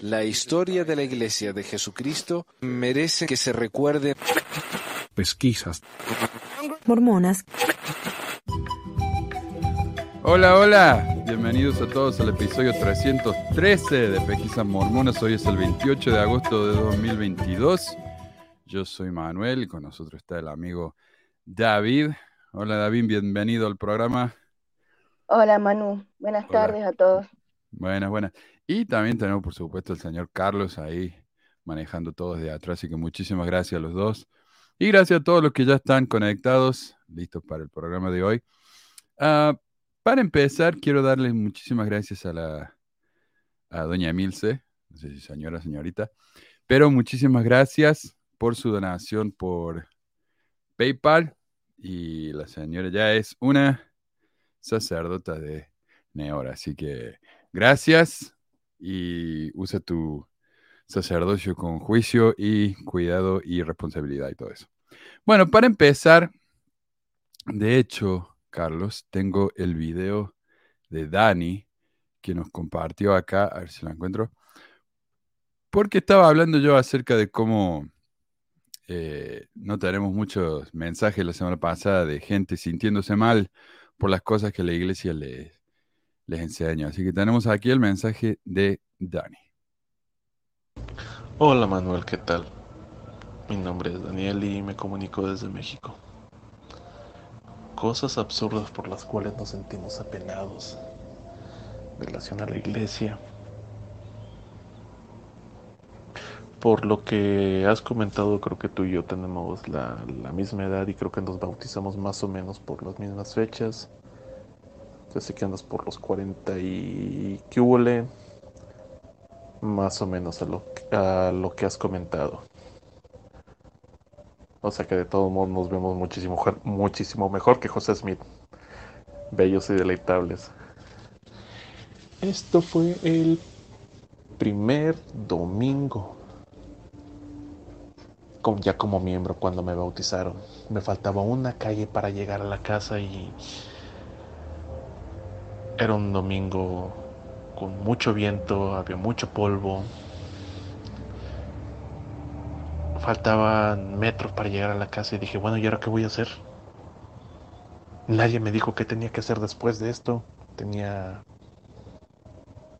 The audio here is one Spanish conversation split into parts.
La historia de la Iglesia de Jesucristo merece que se recuerde. Pesquisas. Mormonas. Hola, hola. Bienvenidos a todos al episodio 313 de Pesquisas Mormonas. Hoy es el 28 de agosto de 2022. Yo soy Manuel y con nosotros está el amigo David. Hola David, bienvenido al programa. Hola Manu, buenas Hola. tardes a todos. Buenas, buenas. Y también tenemos, por supuesto, el señor Carlos ahí manejando todo desde atrás. Así que muchísimas gracias a los dos. Y gracias a todos los que ya están conectados, listos para el programa de hoy. Ah, para empezar, quiero darles muchísimas gracias a la doña Emilce, no sé si señora, señorita, pero muchísimas gracias por su donación por PayPal. Y la señora ya es una sacerdota de Neora. Así que gracias y usa tu sacerdocio con juicio y cuidado y responsabilidad y todo eso. Bueno, para empezar, de hecho, Carlos, tengo el video de Dani que nos compartió acá, a ver si lo encuentro, porque estaba hablando yo acerca de cómo eh, no tenemos muchos mensajes la semana pasada de gente sintiéndose mal por las cosas que la iglesia les, les enseña. Así que tenemos aquí el mensaje de Dani. Hola Manuel, ¿qué tal? Mi nombre es Daniel y me comunico desde México. Cosas absurdas por las cuales nos sentimos apenados en relación a la iglesia. Por lo que has comentado, creo que tú y yo tenemos la, la misma edad y creo que nos bautizamos más o menos por las mismas fechas. Yo sé que andas por los 40 y qué hubole, más o menos a lo, a lo que has comentado. O sea que de todos modos nos vemos muchísimo, muchísimo mejor que José Smith. Bellos y deleitables. Esto fue el primer domingo. con- ya como miembro cuando me bautizaron. Me faltaba una calle para llegar a la casa y era un domingo con mucho viento, había mucho polvo. Faltaban metros para llegar a la casa y dije, bueno, ¿y ahora qué voy a hacer? Nadie me dijo qué tenía que hacer después de esto. Tenía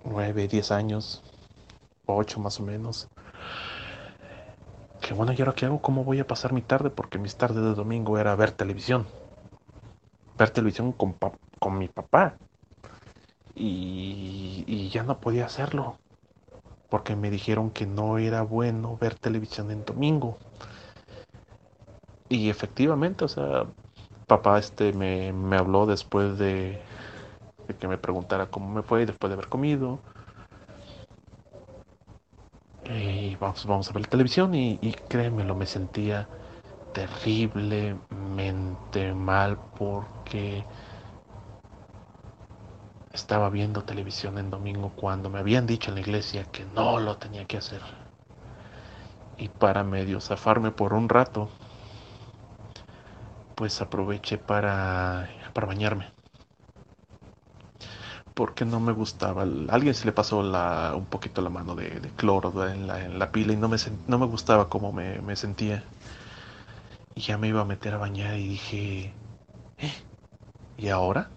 nueve, diez años, ocho más o menos. Que bueno, ¿y ahora qué hago? ¿Cómo voy a pasar mi tarde? Porque mis tardes de domingo era ver televisión. Ver televisión con, con mi papá. Y, ya no podía hacerlo. Porque me dijeron que no era bueno ver televisión en domingo. Y efectivamente, o sea, papá este me, me habló después de, de que me preguntara cómo me fue después de haber comido. Y vamos, vamos a ver la televisión y, y créemelo, me sentía terriblemente mal porque estaba viendo televisión en domingo cuando me habían dicho en la iglesia que no lo tenía que hacer. Y para medio zafarme por un rato, pues aproveché para, para bañarme. Porque no me gustaba. Alguien se le pasó la, un poquito la mano de, cloro en la, en la pila y no me, no me gustaba cómo me, me sentía. Y ya me iba a meter a bañar y dije, "¿Eh? ¿y ahora?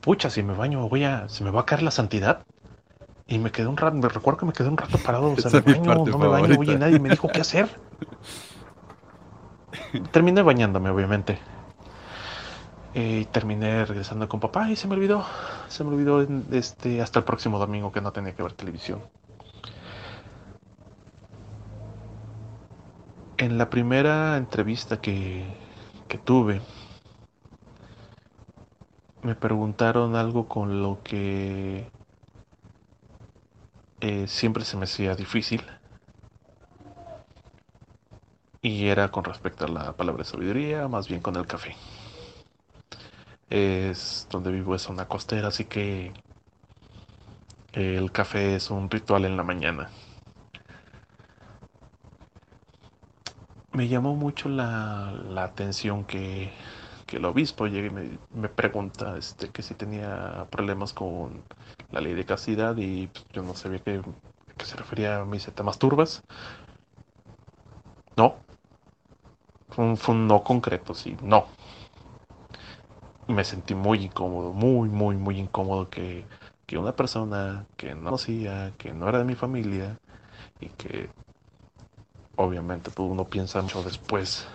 Pucha, si me baño, voy a, se me va a caer la santidad. Y me quedé un rato, me recuerdo que me quedé un rato parado, o sea, me baño, no me baño, favorita. oye, nadie me dijo qué hacer. Terminé bañándome, obviamente. Eh, Y terminé regresando con papá y se me olvidó. Se me olvidó este, hasta el próximo domingo que no tenía que ver televisión. En la primera entrevista que, que tuve, me preguntaron algo con lo que eh, siempre se me hacía difícil. Y era con respecto a la palabra sabiduría, más bien con el café. Es donde vivo es una costera, así que el café es un ritual en la mañana. Me llamó mucho la, la atención que, que el obispo llega y me, pregunta este, que si tenía problemas con la ley de castidad y pues, yo no sabía que, que se refería a mis temas turbas. No. Fue un, fue un no concreto, sí, no. Me sentí muy incómodo, muy, muy, muy incómodo que, que una persona que no conocía, que no era de mi familia y que obviamente pues, uno piensa mucho después,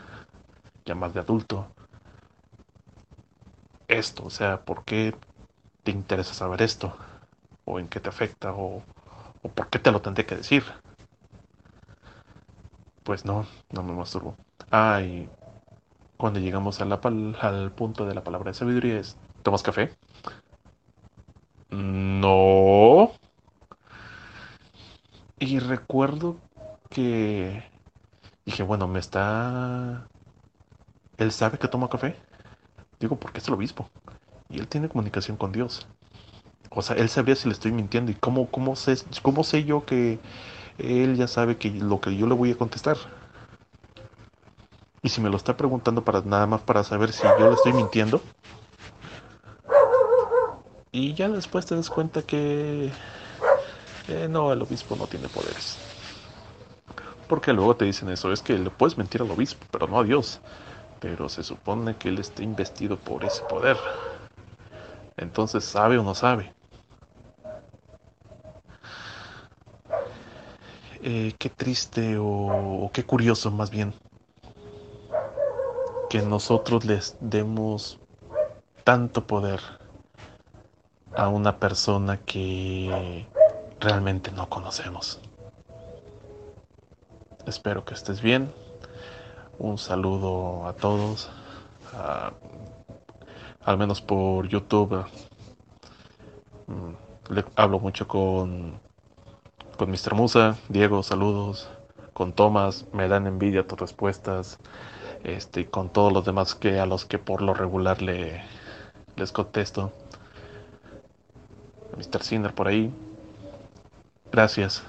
ya más de adulto, esto, o sea, ¿por qué te interesa saber esto? ¿O en qué te afecta? ¿O, por qué te lo tendré que decir? Pues no, no me masturbo. Ah, cuando llegamos al punto de la palabra de sabiduría es, ¿tomas café? No. Y recuerdo que dije, bueno, me está... ¿Él sabe que tomo café? Digo, porque es el obispo. Y él tiene comunicación con Dios. O sea, él sabría si le estoy mintiendo. ¿Y cómo, cómo, sé, cómo sé yo que él ya sabe que lo que yo le voy a contestar? Y si me lo está preguntando para nada más para saber si yo le estoy mintiendo. Y ya después te das cuenta que eh, no, el obispo no tiene poderes. Porque luego te dicen eso, es que le puedes mentir al obispo, pero no a Dios. Pero se supone que él está investido por ese poder. Entonces, ¿sabe o no sabe? Eh, qué triste o, o qué curioso más bien que nosotros les demos tanto poder a una persona que realmente no conocemos. Espero que estés bien. Un saludo a todos. al menos por YouTube. Mm, Le hablo mucho con, con Mr. Musa. Diego, saludos. Con Tomás, me dan envidia tus respuestas. Este, y con todos los demás que a los que por lo regular le, les contesto. Mr. Sinner por ahí. Gracias.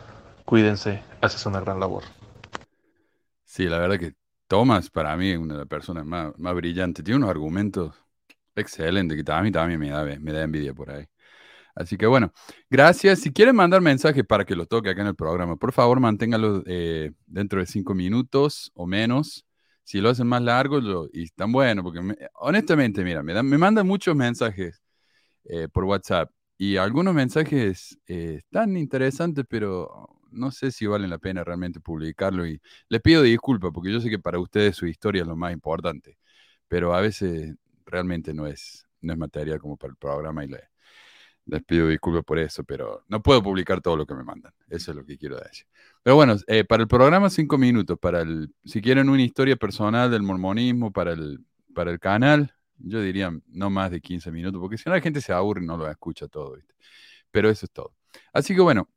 Cuídense. Haces una gran labor. Sí, la verdad que Thomas para mí es una de las personas más, brillantes. Tiene unos argumentos excelentes que a mí también me da, me da envidia por ahí. Así que bueno, gracias. Si quieren mandar mensajes para que los toque acá en el programa, por favor manténganlo eh, dentro de cinco minutos o menos. Si lo hacen más largo lo- y están bueno, porque me- honestamente, mira, me, dan, me mandan muchos mensajes eh, por WhatsApp y algunos mensajes eh, están interesantes, pero no sé si valen la pena realmente publicarlo y les pido disculpas porque yo sé que para ustedes su historia es lo más importante, pero a veces realmente no es, no es material como para el programa y le- les pido disculpas por eso, pero no puedo publicar todo lo que me mandan. Eso es lo que quiero decir. Pero bueno, eh, para el programa cinco minutos, para el, si quieren una historia personal del mormonismo para el, para el canal, yo diría no más de 15 minutos, porque si no la gente se aburre y no lo escucha todo. Pero eso es todo. Así que bueno,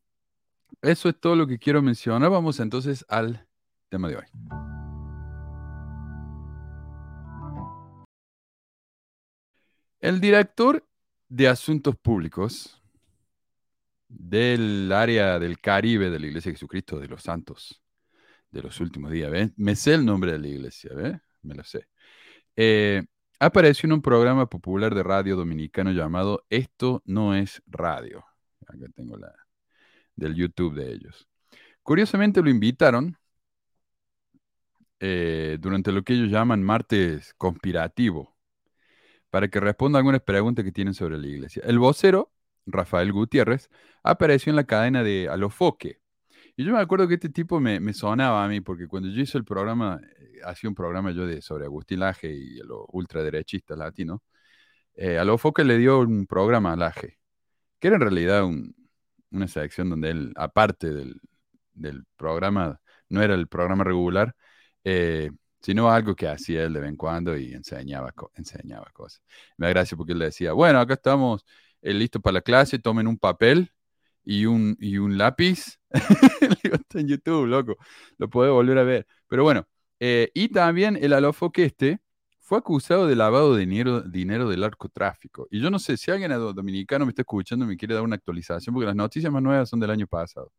eso es todo lo que quiero mencionar. Vamos entonces al tema de hoy. El director de Asuntos Públicos del área del Caribe de la Iglesia de Jesucristo de los Santos de los últimos días, ¿ves? Me sé el nombre de la iglesia, ¿ves? Me lo sé. Eh, apareció en un programa popular de radio dominicano llamado Esto no es radio. Acá tengo la del YouTube de ellos. Curiosamente lo invitaron eh, durante lo que ellos llaman martes conspirativo para que responda algunas preguntas que tienen sobre la iglesia. El vocero, Rafael Gutiérrez, apareció en la cadena de Alofoque. Y yo me acuerdo que este tipo me, sonaba a mí, porque cuando yo hice el programa, eh, hacía un programa yo de, sobre Agustín Laje y los ultraderechistas latinos, eh, Alofoque le dio un programa a Laje, que era en realidad un- una sección donde él, aparte del, programa, no era el programa regular, eh, sino algo que hacía él de vez en cuando y enseñaba, enseñaba cosas. Me da porque él decía, bueno, acá estamos eh, listos para la clase, tomen un papel y un, y un lápiz. Está en YouTube, loco, lo puede volver a ver. Pero bueno, eh, y también el alofoque este fue acusado de lavado de dinero, dinero del narcotráfico. Y yo no sé si alguien do- dominicano me está escuchando y me quiere dar una actualización, porque las noticias más nuevas son del año pasado.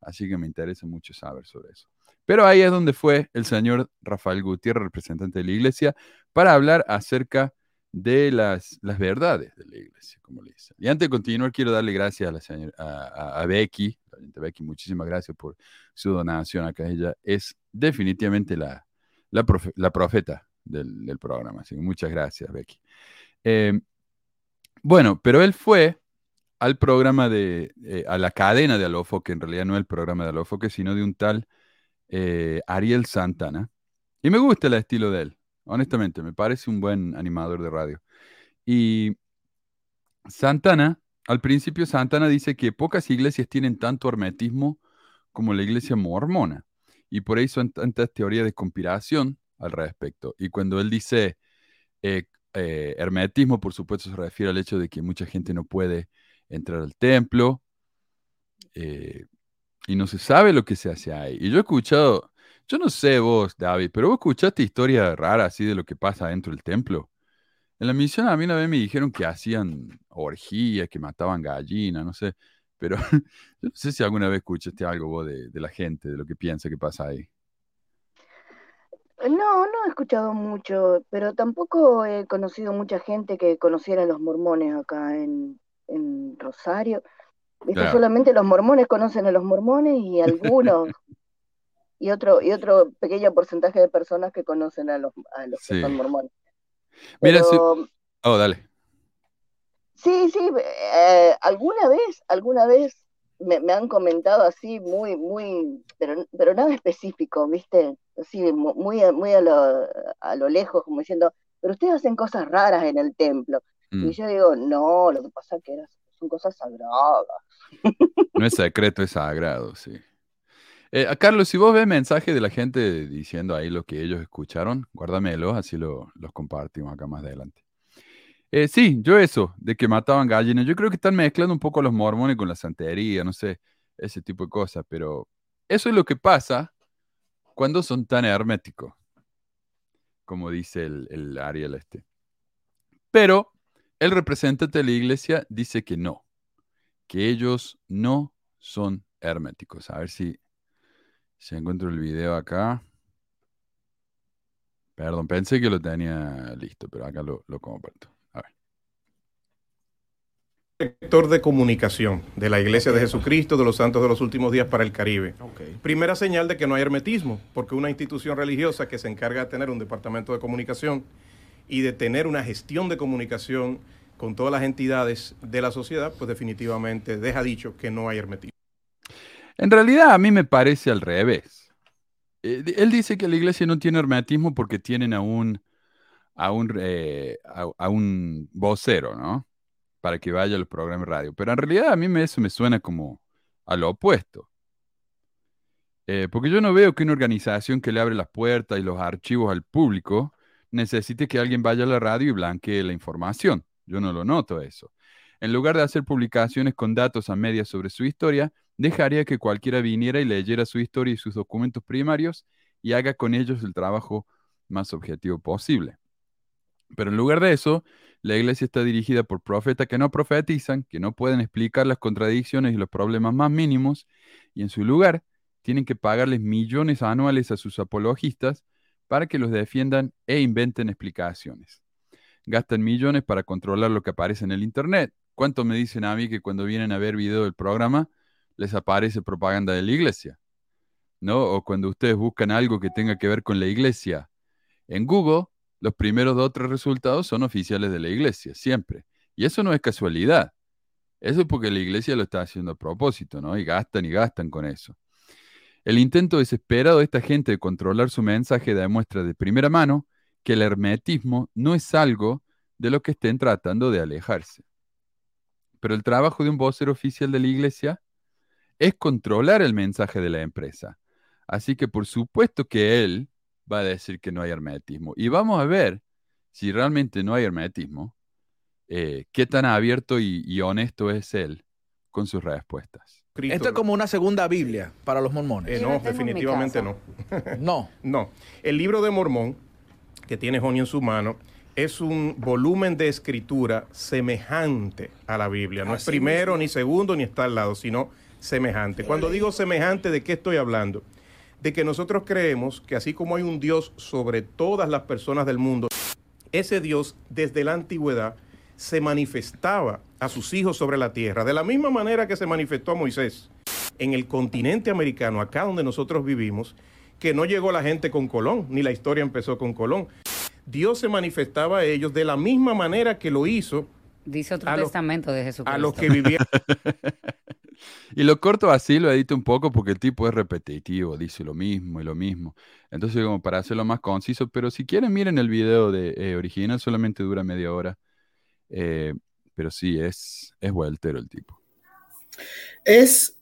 Así que me interesa mucho saber sobre eso. Pero ahí es donde fue el señor Rafael Gutiérrez, representante de la iglesia, para hablar acerca de las, las verdades de la iglesia, como le dicen. Y antes de continuar, quiero darle gracias a, la señora, a, a, Becky, la Becky, muchísimas gracias por su donación acá. Ella es definitivamente la, la, profe, la profeta del, programa. Muchas gracias, Becky. Eh, bueno, pero él fue al programa de, eh, a la cadena de Alofo, que en realidad no es el programa de Alofo, que sino de un tal eh, Ariel Santana. Y me gusta el estilo de él, honestamente, me parece un buen animador de radio. Y Santana, al principio Santana dice que pocas iglesias tienen tanto hermetismo como la iglesia mormona. Y por eso hay tantas teorías de conspiración al respecto. Y cuando él dice eh, eh, hermetismo, por supuesto, se refiere al hecho de que mucha gente no puede entrar al templo eh, y no se sabe lo que se hace ahí. Y yo he escuchado, yo no sé vos, David, pero vos escuchaste historias raras así de lo que pasa dentro del templo. En la misión a mí una vez me dijeron que hacían orgías, que mataban gallinas, no sé, pero yo no sé si alguna vez escuchaste algo vos de, de la gente, de lo que piensa que pasa ahí. No, no he escuchado mucho, pero tampoco he conocido mucha gente que conociera a los mormones acá en, en Rosario. Claro. Solamente los mormones conocen a los mormones y algunos, y otro, y otro pequeño porcentaje de personas que conocen a los, a los sí. que son mormones. Mira, pero, si... oh, dale. Sí, sí, eh, alguna vez, alguna vez me, me, han comentado así muy, muy, pero, pero nada específico, ¿viste? Así, muy, muy a, lo, a lo lejos, como diciendo, pero ustedes hacen cosas raras en el templo. Mm. Y yo digo, no, lo que pasa es que son cosas sagradas. No es secreto, es sagrado, sí. Eh, Carlos, si vos ves mensajes de la gente diciendo ahí lo que ellos escucharon, guárdamelo, así lo, los compartimos acá más adelante. Eh, sí, yo eso, de que mataban gallinas, yo creo que están mezclando un poco los mormones con la santería, no sé, ese tipo de cosas, pero eso es lo que pasa cuando son tan herméticos, como dice el, el Ariel este. Pero el representante de la iglesia dice que no, que ellos no son herméticos. A ver si, si encuentro el video acá. Perdón, pensé que lo tenía listo, pero acá lo, lo comparto. Director de comunicación de la Iglesia de Jesucristo de los Santos de los Últimos Días para el Caribe. Okay. Primera señal de que no hay hermetismo, porque una institución religiosa que se encarga de tener un departamento de comunicación y de tener una gestión de comunicación con todas las entidades de la sociedad, pues definitivamente deja dicho que no hay hermetismo. En realidad a mí me parece al revés. Él dice que la iglesia no tiene hermetismo porque tienen a un, a un, eh, a, a, un vocero, ¿no? Para que vaya a los programas de radio. Pero en realidad a mí eso me suena como a lo opuesto. Eh, porque yo no veo que una organización que le abre las puertas y los archivos al público necesite que alguien vaya a la radio y blanquee la información. Yo no lo noto eso. En lugar de hacer publicaciones con datos a medias sobre su historia, dejaría que cualquiera viniera y leyera su historia y sus documentos primarios y haga con ellos el trabajo más objetivo posible. Pero en lugar de eso, la iglesia está dirigida por profetas que no profetizan, que no pueden explicar las contradicciones y los problemas más mínimos, y en su lugar tienen que pagarles millones anuales a sus apologistas para que los defiendan e inventen explicaciones. Gastan millones para controlar lo que aparece en el Internet. ¿Cuánto me dicen a mí que cuando vienen a ver video del programa les aparece propaganda de la iglesia? ¿No? O cuando ustedes buscan algo que tenga que ver con la iglesia en Google, los primeros dos o tres resultados son oficiales de la iglesia, siempre. Y eso no es casualidad. Eso es porque la iglesia lo está haciendo a propósito, ¿no? Y gastan y gastan con eso. El intento desesperado de esta gente de controlar su mensaje demuestra de primera mano que el hermetismo no es algo de lo que estén tratando de alejarse. Pero el trabajo de un vocero oficial de la iglesia es controlar el mensaje de la empresa. Así que por supuesto que él va a decir que no hay hermetismo. Y vamos a ver si realmente no hay hermetismo, eh, qué tan abierto y, y honesto es él con sus respuestas. Cristo. Esto es como una segunda Biblia para los mormones. Eh, no, definitivamente no. no. No. El libro de Mormón, que tiene Joni en su mano, es un volumen de escritura semejante a la Biblia. No Así es primero, mismo. ni segundo, ni está al lado, sino semejante. Cuando digo semejante, ¿de qué estoy hablando? De que nosotros creemos que así como hay un Dios sobre todas las personas del mundo, ese Dios desde la antigüedad se manifestaba a sus hijos sobre la tierra, de la misma manera que se manifestó a Moisés en el continente americano, acá donde nosotros vivimos, que no llegó la gente con Colón, ni la historia empezó con Colón. Dios se manifestaba a ellos de la misma manera que lo hizo Dice otro los- testamento de Jesucristo. a los que vivían Y lo corto así, lo edito un poco porque el tipo es repetitivo, dice lo mismo y lo mismo. Entonces, como para hacerlo más conciso, pero si quieren, miren el video de eh, original, solamente dura media hora. Eh, pero sí, es, es vueltero el tipo. Es,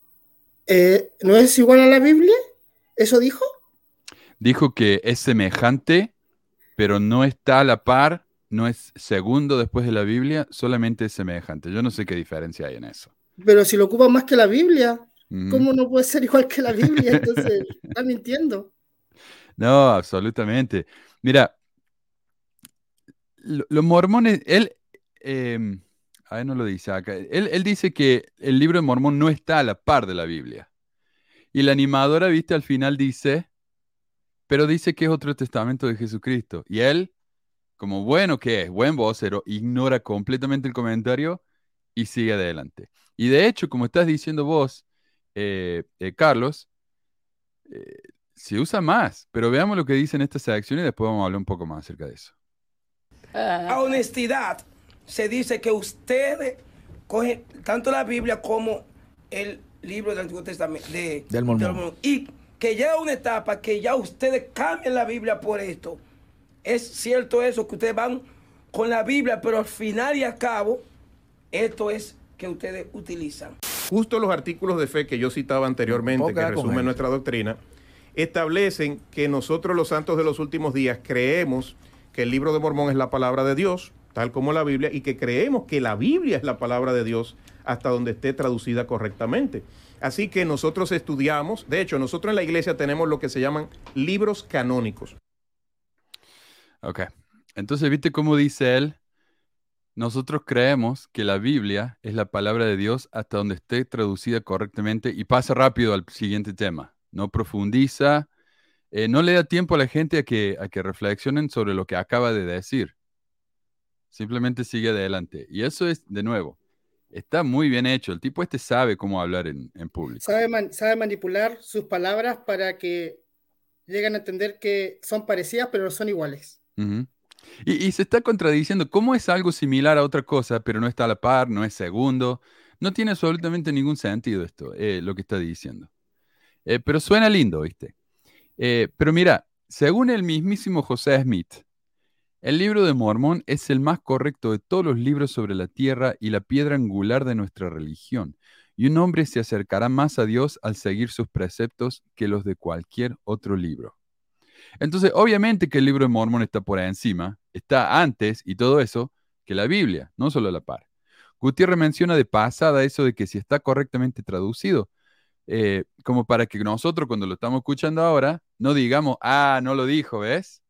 eh, ¿no es igual a la Biblia? ¿Eso dijo? Dijo que es semejante, pero no está a la par, no es segundo después de la Biblia, solamente es semejante. Yo no sé qué diferencia hay en eso. Pero si lo ocupa más que la Biblia, Ujú. ¿cómo no puede ser igual que la Biblia? Entonces, está mintiendo. No, absolutamente. Mira, lo- los mormones, él, eh, a ver, no lo dice acá, él, él dice que el libro de Mormón no está a la par de la Biblia. Y la animadora, viste, al final dice, pero dice que es otro testamento de Jesucristo. Y él, como bueno que es, buen vocero, ignora completamente el comentario y sigue adelante. Y de hecho, como estás diciendo vos, eh, eh, Carlos, eh, se usa más, pero veamos lo que dice en esta sección y después vamos a hablar un poco más acerca de eso. A honestidad se dice que ustedes cogen tanto la Biblia como el libro del Antiguo Testamento de, Del Mormón. y que llega una etapa que ya ustedes cambian la Biblia por esto. Es cierto eso, que ustedes van con la Biblia, pero al final y al cabo, esto es que ustedes utilizan. Justo los artículos de fe que yo citaba anteriormente, Poca que resumen nuestra doctrina, establecen que nosotros los santos de los últimos días creemos que el libro de Mormón es la palabra de Dios, tal como la Biblia, y que creemos que la Biblia es la palabra de Dios hasta donde esté traducida correctamente. Así que nosotros estudiamos, de hecho, nosotros en la iglesia tenemos lo que se llaman libros canónicos. Ok, entonces, ¿viste cómo dice él? Nosotros creemos que la Biblia es la palabra de Dios hasta donde esté traducida correctamente y pasa rápido al siguiente tema. No profundiza, eh, no le da tiempo a la gente a que, a que reflexionen sobre lo que acaba de decir. Simplemente sigue adelante. Y eso es, de nuevo, está muy bien hecho. El tipo este sabe cómo hablar en, en público. Sabe, man- sabe manipular sus palabras para que lleguen a entender que son parecidas, pero no son iguales. Ujú. Y, se está contradiciendo. ¿Cómo es algo similar a otra cosa, pero no está a la par, no es segundo? No tiene absolutamente ningún sentido esto, eh, lo que está diciendo. Eh, pero suena lindo, ¿viste? Eh, pero mira, según el mismísimo José Smith, el libro de Mormón es el más correcto de todos los libros sobre la tierra y la piedra angular de nuestra religión. Y un hombre se acercará más a Dios al seguir sus preceptos que los de cualquier otro libro. Entonces, obviamente que el libro de Mormón está por encima, está antes y todo eso que la Biblia, no solo la par. Gutiérrez menciona de pasada eso de que si está correctamente traducido, eh, como para que nosotros cuando lo estamos escuchando ahora, no digamos, ah, no lo dijo, ¿ves?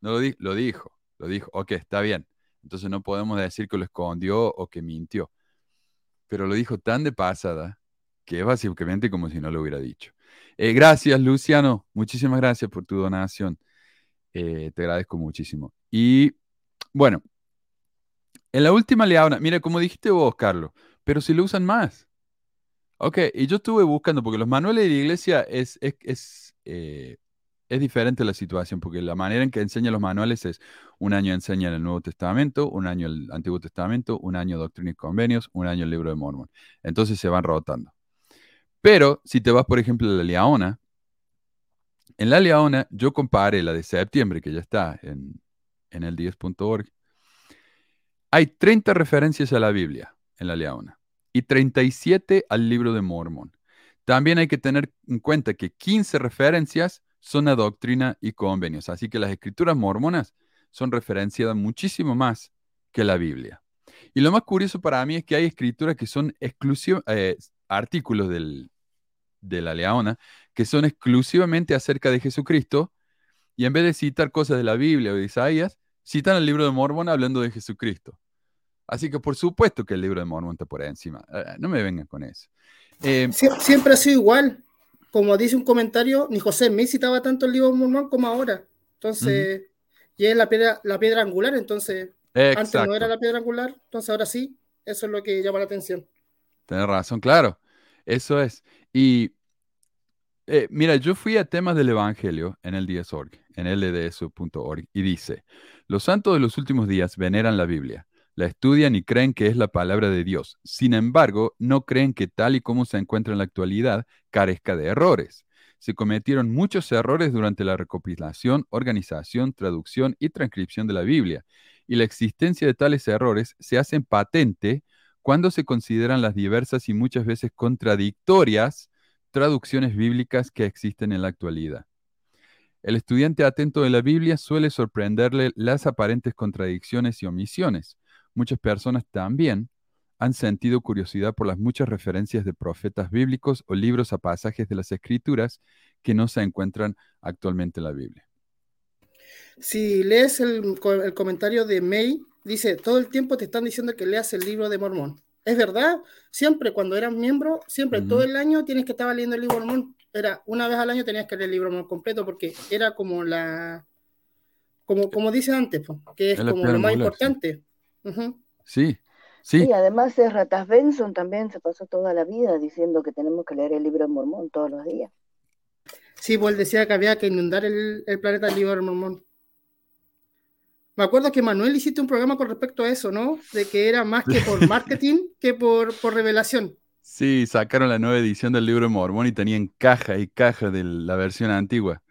No lo, di- lo dijo, lo dijo, ok, está bien. Entonces no podemos decir que lo escondió o que mintió. Pero lo dijo tan de pasada que es básicamente como si no lo hubiera dicho. Eh, gracias, Luciano. Muchísimas gracias por tu donación. Eh, te agradezco muchísimo. Y bueno, en la última leona, mira, como dijiste vos, Carlos, pero si lo usan más. Ok, y yo estuve buscando, porque los manuales de la iglesia es, es, es, eh, es diferente la situación, porque la manera en que enseñan los manuales es un año enseñan el Nuevo Testamento, un año el Antiguo Testamento, un año Doctrina y Convenios, un año el Libro de Mormon. Entonces se van rotando. Pero si te vas, por ejemplo, a la Leona, en la Leona yo comparé la de septiembre, que ya está en, en el 10.org. Hay 30 referencias a la Biblia en la Leona y 37 al libro de Mormón. También hay que tener en cuenta que 15 referencias son a doctrina y convenios. Así que las escrituras mormonas son referenciadas muchísimo más que la Biblia. Y lo más curioso para mí es que hay escrituras que son exclusivas, eh, artículos del, de la Leona, que son exclusivamente acerca de Jesucristo, y en vez de citar cosas de la Biblia o de Isaías, citan el libro de Mormón hablando de Jesucristo. Así que por supuesto que el libro de Mormón está por encima. Eh, no me vengan con eso. Eh, Sie- siempre ha sido igual. como dice un comentario, ni José me citaba tanto el libro de Mormón como ahora. Entonces, y es la piedra, la piedra angular, entonces, antes no era la piedra angular, entonces ahora sí, eso es lo que llama la atención. Tienes razón, claro, eso es. Y eh, mira, yo fui a temas del Evangelio en el DSORG, en lds.org, y dice, los santos de los últimos días veneran la Biblia, la estudian y creen que es la palabra de Dios. Sin embargo, no creen que tal y como se encuentra en la actualidad carezca de errores. Se cometieron muchos errores durante la recopilación, organización, traducción y transcripción de la Biblia, y la existencia de tales errores se hace patente cuando se consideran las diversas y muchas veces contradictorias traducciones bíblicas que existen en la actualidad. El estudiante atento de la Biblia suele sorprenderle las aparentes contradicciones y omisiones. Muchas personas también han sentido curiosidad por las muchas referencias de profetas bíblicos o libros a pasajes de las escrituras que no se encuentran actualmente en la Biblia. Si lees el, comentario de May, dice, todo el tiempo te están diciendo que leas el libro de Mormón. Es verdad, siempre cuando eras miembro, siempre todo el año tienes que estar leyendo el libro Mormón. Era una vez al año tenías que leer el libro Mormón completo porque era como la, como, como dice antes, que es, como lo más importante. Sí, sí. Y además Ratas Benson también se pasó toda la vida diciendo que tenemos que leer el libro de Mormón todos los días. Sí, pues él decía que había que inundar el, el planeta del libro de Mormón. Me acuerdo que Manuel hiciste un programa con respecto a eso, ¿no? De que era más que por marketing que por, por revelación. Sí, sacaron la nueva edición del libro de Mormón y tenían caja y caja de la versión antigua.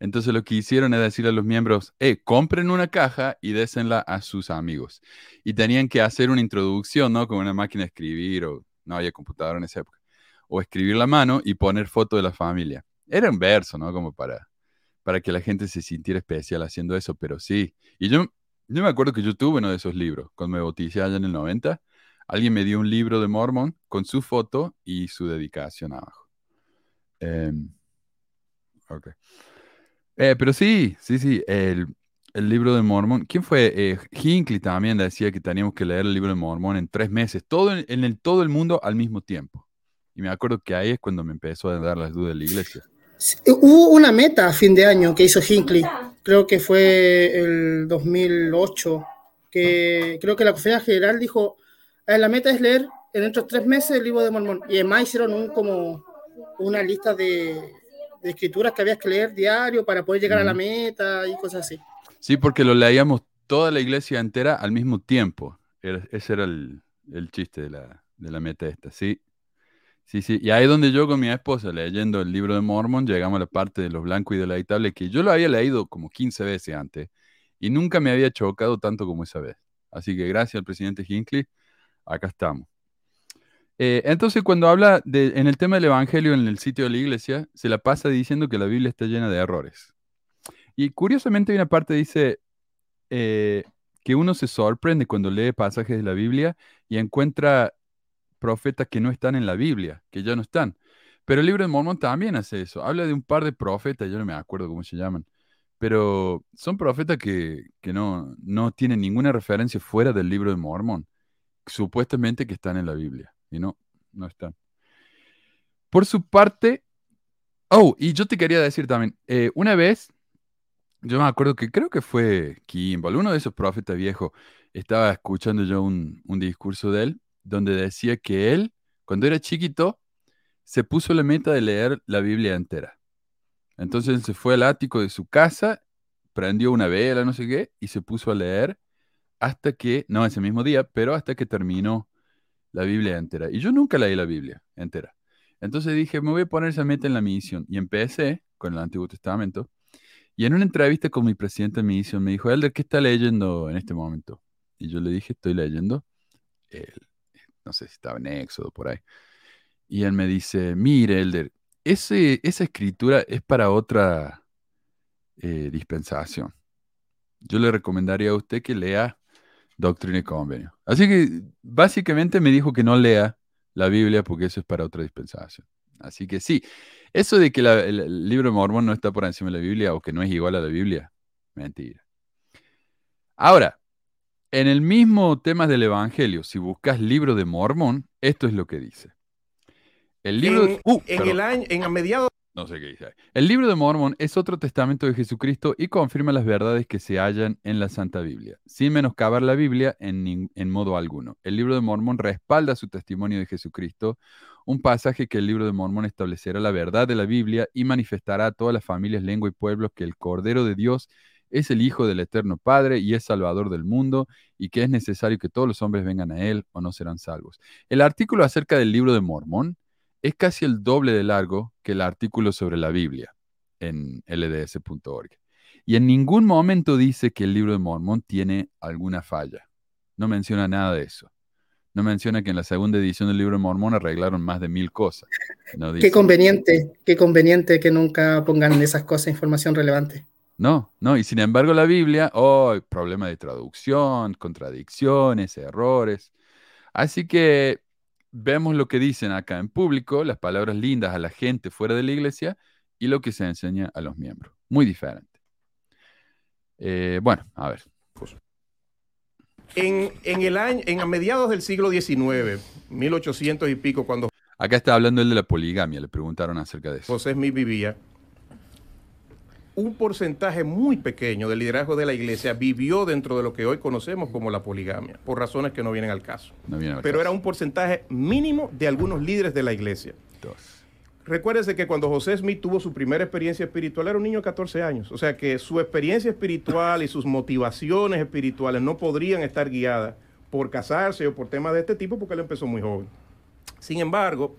Entonces lo que hicieron es decirle a los miembros, eh, compren una caja y désenla a sus amigos. Y tenían que hacer una introducción, ¿no? Con una máquina de escribir, o no había computadora en esa época. O escribir la mano y poner foto de la familia. Era un verso, ¿no? Como para para que la gente se sintiera especial haciendo eso, pero sí. Y yo, yo me acuerdo que yo tuve uno de esos libros, cuando me bauticé allá en el 90, alguien me dio un libro de Mormon con su foto y su dedicación abajo. Em, ok. Eh, pero sí, sí, sí, el, libro de Mormon. ¿Quién fue? Eh, Hinckley también decía que teníamos que leer el libro de Mormon en tres meses, todo en, el, todo el mundo al mismo tiempo. Y me acuerdo que ahí es cuando me empezó a dar las dudas de la iglesia. Hubo una meta a fin de año que hizo Hinckley, creo que fue el 2008, que creo que la conferencia general dijo, eh, la meta es leer en estos tres meses el libro de Mormón. Y además hicieron un, como una lista de, escrituras que había que leer diario para poder llegar a la meta y cosas así. Sí, porque lo leíamos toda la iglesia entera al mismo tiempo. ese era el, chiste de la, de la meta esta, sí. Sí, sí, y ahí es donde yo con mi esposa leyendo el libro de Mormon llegamos a la parte de los blancos y deleitables que yo lo había leído como 15 veces antes y nunca me había chocado tanto como esa vez. Así que gracias al presidente Hinckley, acá estamos. Eh, entonces, cuando habla de, en el tema del Evangelio en el sitio de la iglesia, se la pasa diciendo que la Biblia está llena de errores. Y curiosamente hay una parte que dice eh, que uno se sorprende cuando lee pasajes de la Biblia y encuentra profetas que no están en la Biblia, que ya no están. Pero el libro de Mormón también hace eso. Habla de un par de profetas, yo no me acuerdo cómo se llaman, pero son profetas que, no, no tienen ninguna referencia fuera del libro de Mormón, supuestamente que están en la Biblia, y no, no están. Por su parte, oh, y yo te quería decir también, eh, una vez, yo me acuerdo que creo que fue Kimball, uno de esos profetas viejos, estaba escuchando yo un, un discurso de él, donde decía que él, cuando era chiquito, se puso la meta de leer la Biblia entera. Entonces se fue al ático de su casa, prendió una vela, no sé qué, y se puso a leer hasta que, no ese mismo día, pero hasta que terminó la Biblia entera. Y yo nunca leí la Biblia entera. Entonces dije, me voy a poner esa meta en la misión. Y empecé con el Antiguo Testamento. Y en una entrevista con mi presidente de misión me dijo, Elder, ¿qué está leyendo en este momento? Y yo le dije, estoy leyendo el no sé si estaba en Éxodo por ahí. Y él me dice, mire, Elder, ese, esa escritura es para otra eh, dispensación. Yo le recomendaría a usted que lea Doctrina y Convenio. Así que básicamente me dijo que no lea la Biblia porque eso es para otra dispensación. Así que sí, eso de que el, libro de Mormón no está por encima de la Biblia o que no es igual a la Biblia, mentira. Ahora, en el mismo tema del Evangelio, si buscas libro de Mormón, esto es lo que dice. El libro... En, Uh, en el año, en a mediados No sé qué dice ahí. El libro de Mormón es otro testamento de Jesucristo y confirma las verdades que se hallan en la Santa Biblia, sin menoscabar la Biblia en, en modo alguno. El libro de Mormón respalda su testimonio de Jesucristo, un pasaje que el libro de Mormón establecerá la verdad de la Biblia y manifestará a todas las familias, lengua y pueblos que el Cordero de Dios es el Hijo del Eterno Padre y es Salvador del mundo y que es necesario que todos los hombres vengan a Él o no serán salvos. El artículo acerca del libro de Mormón es casi el doble de largo que el artículo sobre la Biblia en lds.org. Y en ningún momento dice que el libro de Mormón tiene alguna falla. No menciona nada de eso. No menciona que en la segunda edición del libro de Mormón arreglaron más de mil cosas. No Qué conveniente, qué conveniente que nunca pongan esas cosas información relevante. No, no. Y sin embargo la Biblia, oh, problema de traducción, contradicciones, errores. Así que vemos lo que dicen acá en público, las palabras lindas a la gente fuera de la iglesia y lo que se enseña a los miembros. Muy diferente. Eh, bueno, a ver. en, en el año, en a mediados del siglo XIX, 1800 y pico, cuando Acá está hablando él de la poligamia, le preguntaron acerca de eso. José Smith vivía, un porcentaje muy pequeño del liderazgo de la iglesia vivió dentro de lo que hoy conocemos como la poligamia, por razones que no vienen al caso. No viene al Pero caso. era un porcentaje mínimo de algunos líderes de la iglesia. Dos. Recuérdese que cuando José Smith tuvo su primera experiencia espiritual era un niño de 14 años. O sea que su experiencia espiritual y sus motivaciones espirituales no podrían estar guiadas por casarse o por temas de este tipo porque él empezó muy joven. Sin embargo,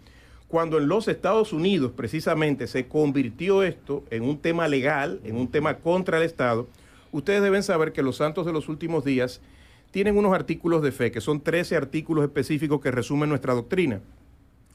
cuando en los Estados Unidos precisamente se convirtió esto en un tema legal, en un tema contra el Estado, ustedes deben saber que los santos de los últimos días tienen unos artículos de fe, que son 13 artículos específicos que resumen nuestra doctrina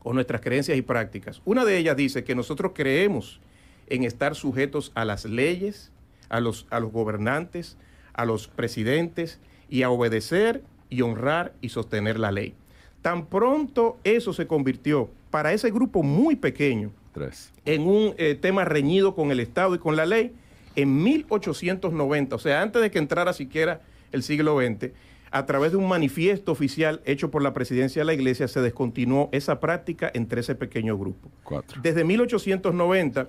o nuestras creencias y prácticas. Una de ellas dice que nosotros creemos en estar sujetos a las leyes, a los, a los gobernantes, a los presidentes y a obedecer y honrar y sostener la ley. Tan pronto eso se convirtió para ese grupo muy pequeño Tres. en un eh, tema reñido con el Estado y con la ley, en 1890, o sea, antes de que entrara siquiera el siglo XX, a través de un manifiesto oficial hecho por la presidencia de la iglesia, se descontinuó esa práctica entre ese pequeño grupo. Cuatro. Desde 1890,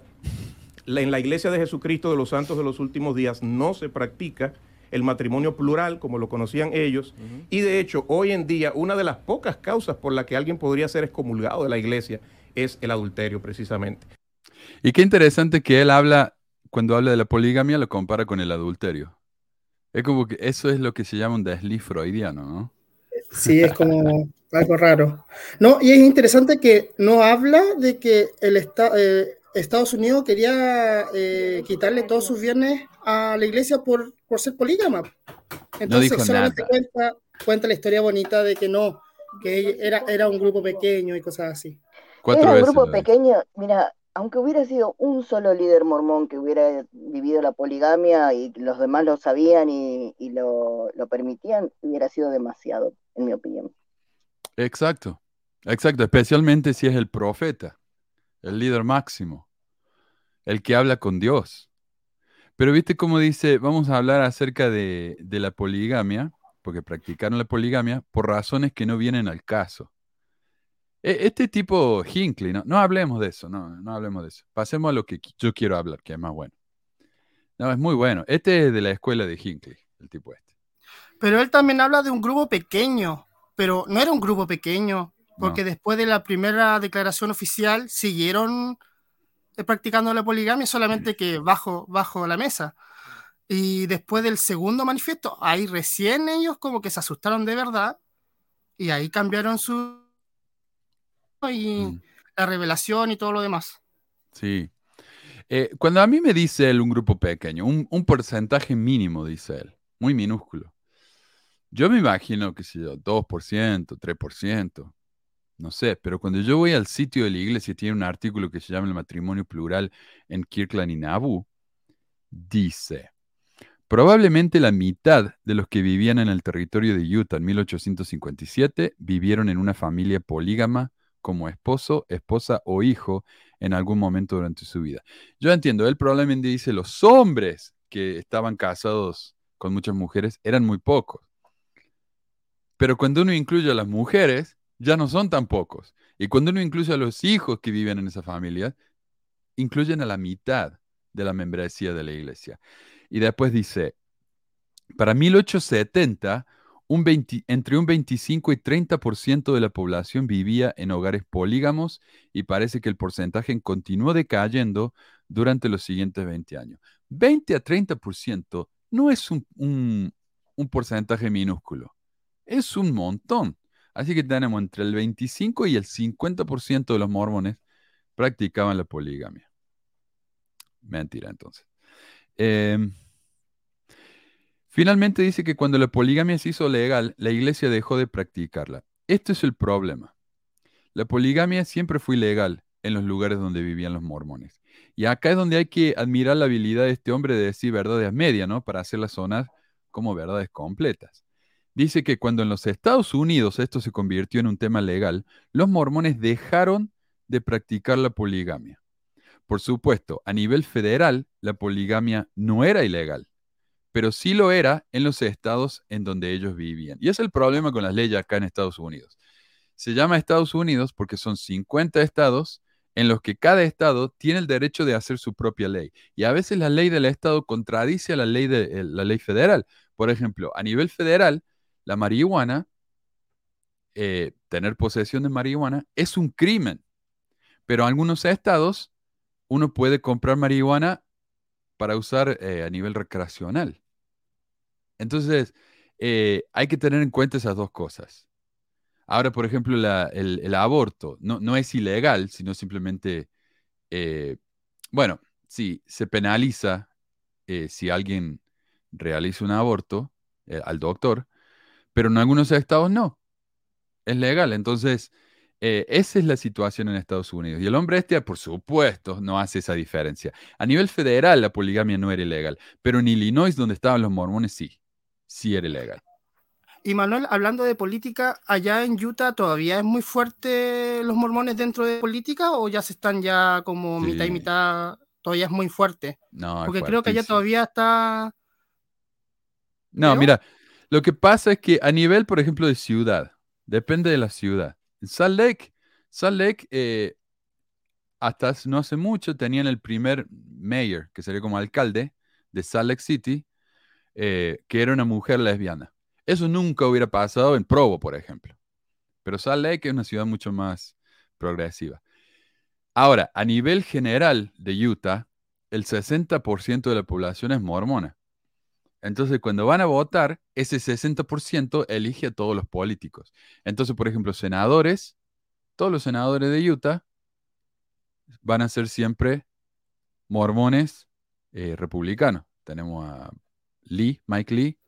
la- en la iglesia de Jesucristo de los Santos de los Últimos Días no se practica el matrimonio plural, como lo conocían ellos, y de hecho, hoy en día, una de las pocas causas por la que alguien podría ser excomulgado de la iglesia es el adulterio, precisamente. Y qué interesante que él habla, cuando habla de la poligamia, lo compara con el adulterio. Es como que eso es lo que se llama un desliz freudiano, ¿no? Sí, es como algo raro. No, y es interesante que no habla de que el esta- eh, Estados Unidos quería eh, quitarle todos sus bienes a la iglesia por, por ser polígama. Entonces dijo solamente cuenta, cuenta la historia bonita de que no, que era, era un grupo pequeño y cosas así. Cuatro Era un veces. grupo dijo. pequeño, mira, aunque hubiera sido un solo líder mormón que hubiera vivido la poligamia y los demás lo sabían y, y lo, lo permitían, hubiera sido demasiado, en mi opinión. Exacto, exacto, especialmente si es el profeta, el líder máximo, el que habla con Dios. Pero viste cómo dice, vamos a hablar acerca de, de la poligamia, porque practicaron la poligamia por razones que no vienen al caso. E- Este tipo Hinckley, no, no hablemos de eso, no, no hablemos de eso. Pasemos a lo que yo quiero hablar, que es más bueno. No, es muy bueno. Este es de la escuela de Hinckley, el tipo este. Pero él también habla de un grupo pequeño, pero no era un grupo pequeño, porque después de la primera declaración oficial siguieron eh, practicando la poligamia, solamente que bajo, bajo la mesa. Y después del segundo manifiesto, ahí recién ellos como que se asustaron de verdad y ahí cambiaron su... y Mm. la revelación y todo lo demás. Sí. Eh, cuando a mí me dice él un grupo pequeño, un, un porcentaje mínimo, dice él, muy minúsculo. Yo me imagino que si yo, 2%, 3%, no sé, pero cuando yo voy al sitio de la iglesia tiene un artículo que se llama el matrimonio plural en Kirkland y Nauvoo, dice, probablemente la mitad de los que vivían en el territorio de Utah en 1857 vivieron en una familia polígama como esposo, esposa o hijo en algún momento durante su vida. Yo entiendo, él probablemente dice los hombres que estaban casados con muchas mujeres eran muy pocos. Pero cuando uno incluye a las mujeres, ya no son tan pocos. Y cuando uno incluye a los hijos que viven en esa familia, incluyen a la mitad de la membresía de la iglesia. Y después dice, para 1870, un 20 entre un 25 y 30% de la población vivía en hogares polígamos y parece que el porcentaje continuó decayendo durante los siguientes 20 años. 20 a 30% no es un, un, un porcentaje minúsculo, es un montón. Así que tenemos entre el 25 y el 50% de los mormones practicaban la poligamia. Mentira, entonces. Em, finalmente dice que cuando la poligamia se hizo legal, la iglesia dejó de practicarla. Este es el problema. La poligamia siempre fue ilegal en los lugares donde vivían los mormones. Y acá es donde hay que admirar la habilidad de este hombre de decir verdades medias, ¿no? Para hacerlas sonar como verdades completas. Dice que cuando en los Estados Unidos esto se convirtió en un tema legal, los mormones dejaron de practicar la poligamia. Por supuesto, a nivel federal, la poligamia no era ilegal, pero sí lo era en los estados en donde ellos vivían. Y es el problema con las leyes acá en Estados Unidos. Se llama Estados Unidos porque son 50 estados en los que cada estado tiene el derecho de hacer su propia ley. Y a veces la ley del estado contradice a la ley, de, la ley federal. Por ejemplo, a nivel federal, la marihuana, eh, tener posesión de marihuana, es un crimen. Pero en algunos estados uno puede comprar marihuana para usar eh, a nivel recreacional. Entonces, eh, hay que tener en cuenta esas dos cosas. Ahora, por ejemplo, el, aborto no, no, es ilegal, sino simplemente, bueno, sí, se penaliza si alguien realiza un aborto al doctor, pero en algunos estados no. Es legal. Entonces, eh, esa es la situación en Estados Unidos. Y el hombre este, por supuesto, no hace esa diferencia. A nivel federal, la poligamia no era ilegal, pero en Illinois, donde estaban los mormones, sí, sí era ilegal. Y Manuel, hablando de política, allá en Utah todavía es muy fuerte los mormones dentro de política o ya se están ya como mitad y mitad, todavía es muy fuerte. No, porque creo que allá todavía está. No, mira, lo que pasa es que a nivel, por ejemplo, de ciudad, depende de la ciudad. En Salt Lake, Salt Lake, eh, hasta no hace mucho tenían el primer mayor, que sería como alcalde de Salt Lake City, eh, que era una mujer lesbiana. Eso nunca hubiera pasado en Provo, por ejemplo. Pero Salt Lake es una ciudad mucho más progresiva. Ahora, a nivel general de Utah, el 60% de la población es mormona. Entonces, cuando van a votar, ese 60% elige a todos los políticos. Entonces, por ejemplo, senadores, todos los senadores de Utah van a ser siempre mormones eh, republicanos. Tenemos a Lee, Mike Lee,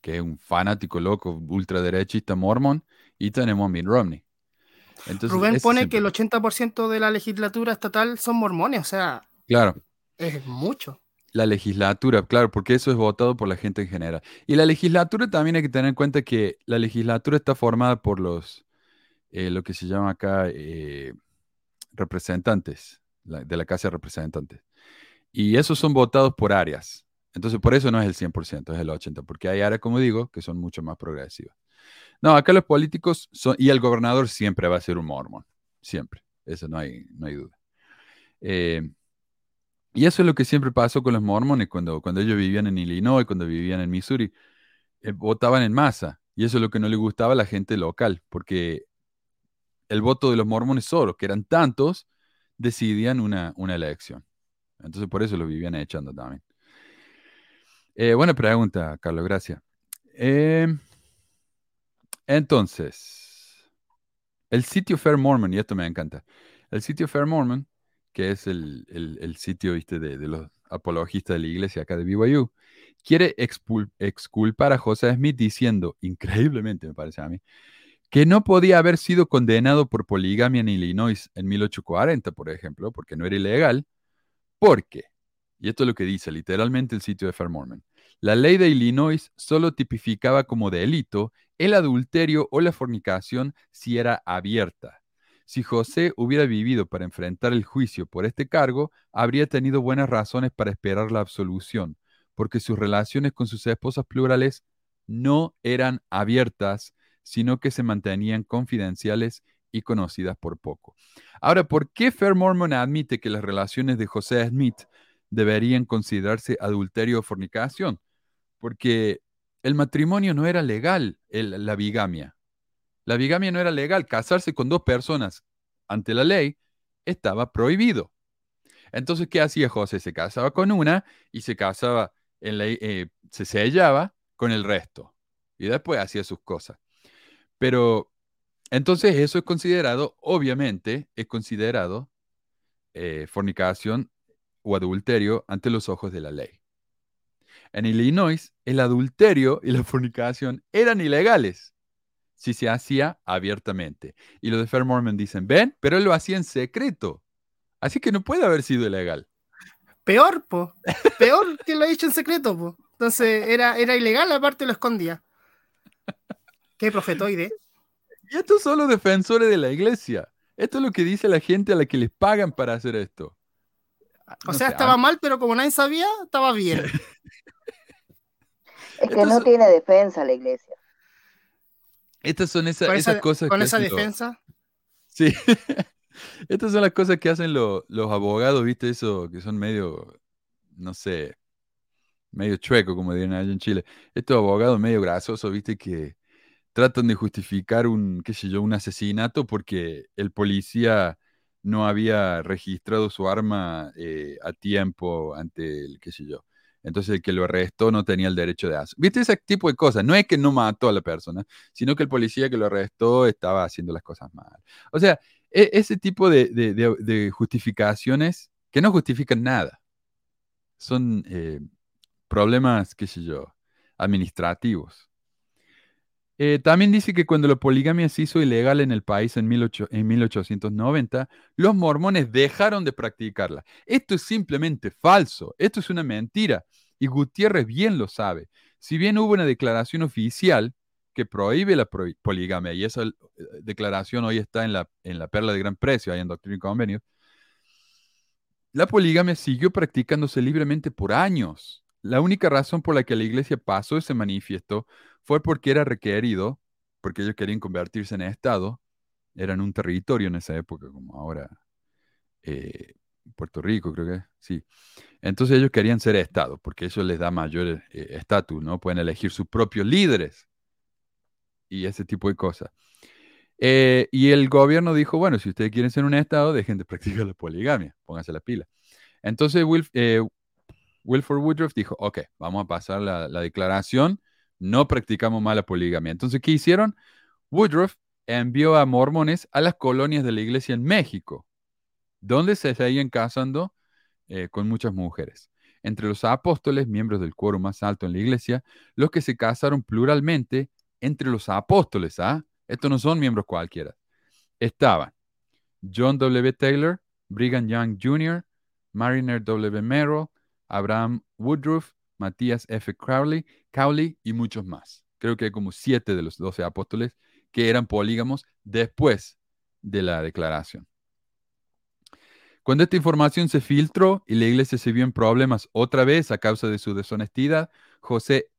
que es un fanático loco, ultraderechista mormón, y tenemos a Mitt Romney. Rubén pone que el 80% de la legislatura estatal son mormones, o sea, claro. es mucho. La legislatura, claro, porque eso es votado por la gente en general. Y la legislatura también hay que tener en cuenta que la legislatura está formada por los, eh, lo que se llama acá, eh, representantes, de la Casa de Representantes. Y esos son votados por áreas. Entonces, por eso no es el 100%, es el 80%, porque hay áreas, como digo, que son mucho más progresivas. No, acá los políticos son, y el gobernador siempre va a ser un mormón, siempre, eso no hay, no hay duda. Eh, y eso es lo que siempre pasó con los mormones cuando, cuando ellos vivían en Illinois, cuando vivían en Missouri. Eh, votaban en masa. Y eso es lo que no le gustaba a la gente local, porque el voto de los mormones solo, que eran tantos, decidían una, una elección. Entonces por eso lo vivían echando también. Eh, buena pregunta, Carlos, gracias. Em, entonces, el sitio Fair Mormon, y esto me encanta, el sitio Fair Mormon que es el, sitio ¿viste? De, los apologistas de la iglesia acá de BYU, quiere exculpar a José Smith diciendo, increíblemente me parece a mí, que no podía haber sido condenado por poligamia en Illinois en 1840, por ejemplo, porque no era ilegal, porque, y esto es lo que dice literalmente el sitio de Fair Mormon, la ley de Illinois solo tipificaba como delito el adulterio o la fornicación si era abierta. Si José hubiera vivido para enfrentar el juicio por este cargo, habría tenido buenas razones para esperar la absolución, porque sus relaciones con sus esposas plurales no eran abiertas, sino que se mantenían confidenciales y conocidas por poco. Ahora, ¿por qué Fair Mormon admite que las relaciones de José Smith deberían considerarse adulterio o fornicación? Porque el matrimonio no era legal, la bigamia. La bigamia no era legal. Casarse con dos personas ante la ley estaba prohibido. Entonces, ¿qué hacía José? Se casaba con una y se casaba, en eh, se sellaba con el resto. Y después hacía sus cosas. Pero entonces eso es considerado, obviamente, es considerado eh, fornicación o adulterio ante los ojos de la ley. En Illinois, el adulterio y la fornicación eran ilegales si se hacía abiertamente. Y los de Fair Mormon dicen, ven, pero él lo hacía en secreto. Así que no puede haber sido ilegal. Peor, po. Peor que lo ha hecho en secreto, po. Entonces era, era ilegal, aparte lo escondía. Qué profetoide. Y estos son los defensores de la iglesia. Esto es lo que dice la gente a la que les pagan para hacer esto. O No sea, sé, estaba a- mal, pero como nadie sabía, estaba bien. Es que no tiene defensa la iglesia. Estas son Con esas esa, cosas con que esa defensa. Sí. Estas son las cosas que hacen lo- los abogados, ¿viste? Eso, que son medio, no sé, medio chueco, como dirían allá en Chile. Estos abogados medio grasosos, ¿viste? Que tratan de justificar un, qué sé yo, un asesinato porque el policía no había registrado su arma eh, a tiempo ante el, qué sé yo. Entonces el que lo arrestó no tenía el derecho de hacer. ¿Viste ese tipo de cosas? No es que no mató a la persona, sino que el policía que lo arrestó estaba haciendo las cosas mal. O sea, e- ese tipo de, de- de- justificaciones que no justifican nada. Son eh, problemas, qué sé yo, administrativos. Eh, también dice que cuando la poligamia se hizo ilegal en el país en, 18 en 1890, los mormones dejaron de practicarla. Esto es simplemente falso, esto es una mentira, y Gutiérrez bien lo sabe. Si bien hubo una declaración oficial que prohíbe la poligamia, y esa eh, declaración hoy está en la, en la perla de gran precio, ahí en Doctrina y Convenios, la poligamia siguió practicándose libremente por años. La única razón por la que la iglesia pasó ese manifiesto fue porque era requerido, porque ellos querían convertirse en Estado, eran un territorio en esa época, como ahora eh, Puerto Rico, creo que sí. Entonces ellos querían ser Estado, porque eso les da mayor eh, estatus, ¿no? Pueden elegir sus propios líderes y ese tipo de cosas. Eh, y el gobierno dijo, bueno, si ustedes quieren ser un Estado, dejen de practicar la poligamia, pónganse la pila. Entonces Wilf- Wilford Woodruff dijo, ok, vamos a pasar la, la declaración, no practicamos más la poligamia. Entonces, ¿qué hicieron? Woodruff envió a mormones a las colonias de la iglesia en México, donde se seguían casando eh, con muchas mujeres. Entre los apóstoles, miembros del cuoro más alto en la iglesia, los que se casaron pluralmente entre los apóstoles, ¿ah? Estos no son miembros cualquiera. Estaban John W. Taylor, Brigham Young Jr., Mariner W. Merrill, Abraham Woodruff, Matías F. Crowley, Cowley y muchos más. Creo que hay como siete de los doce apóstoles que eran polígamos después de la declaración. Cuando esta información se filtró y la iglesia se vio en problemas otra vez a causa de su deshonestidad, José,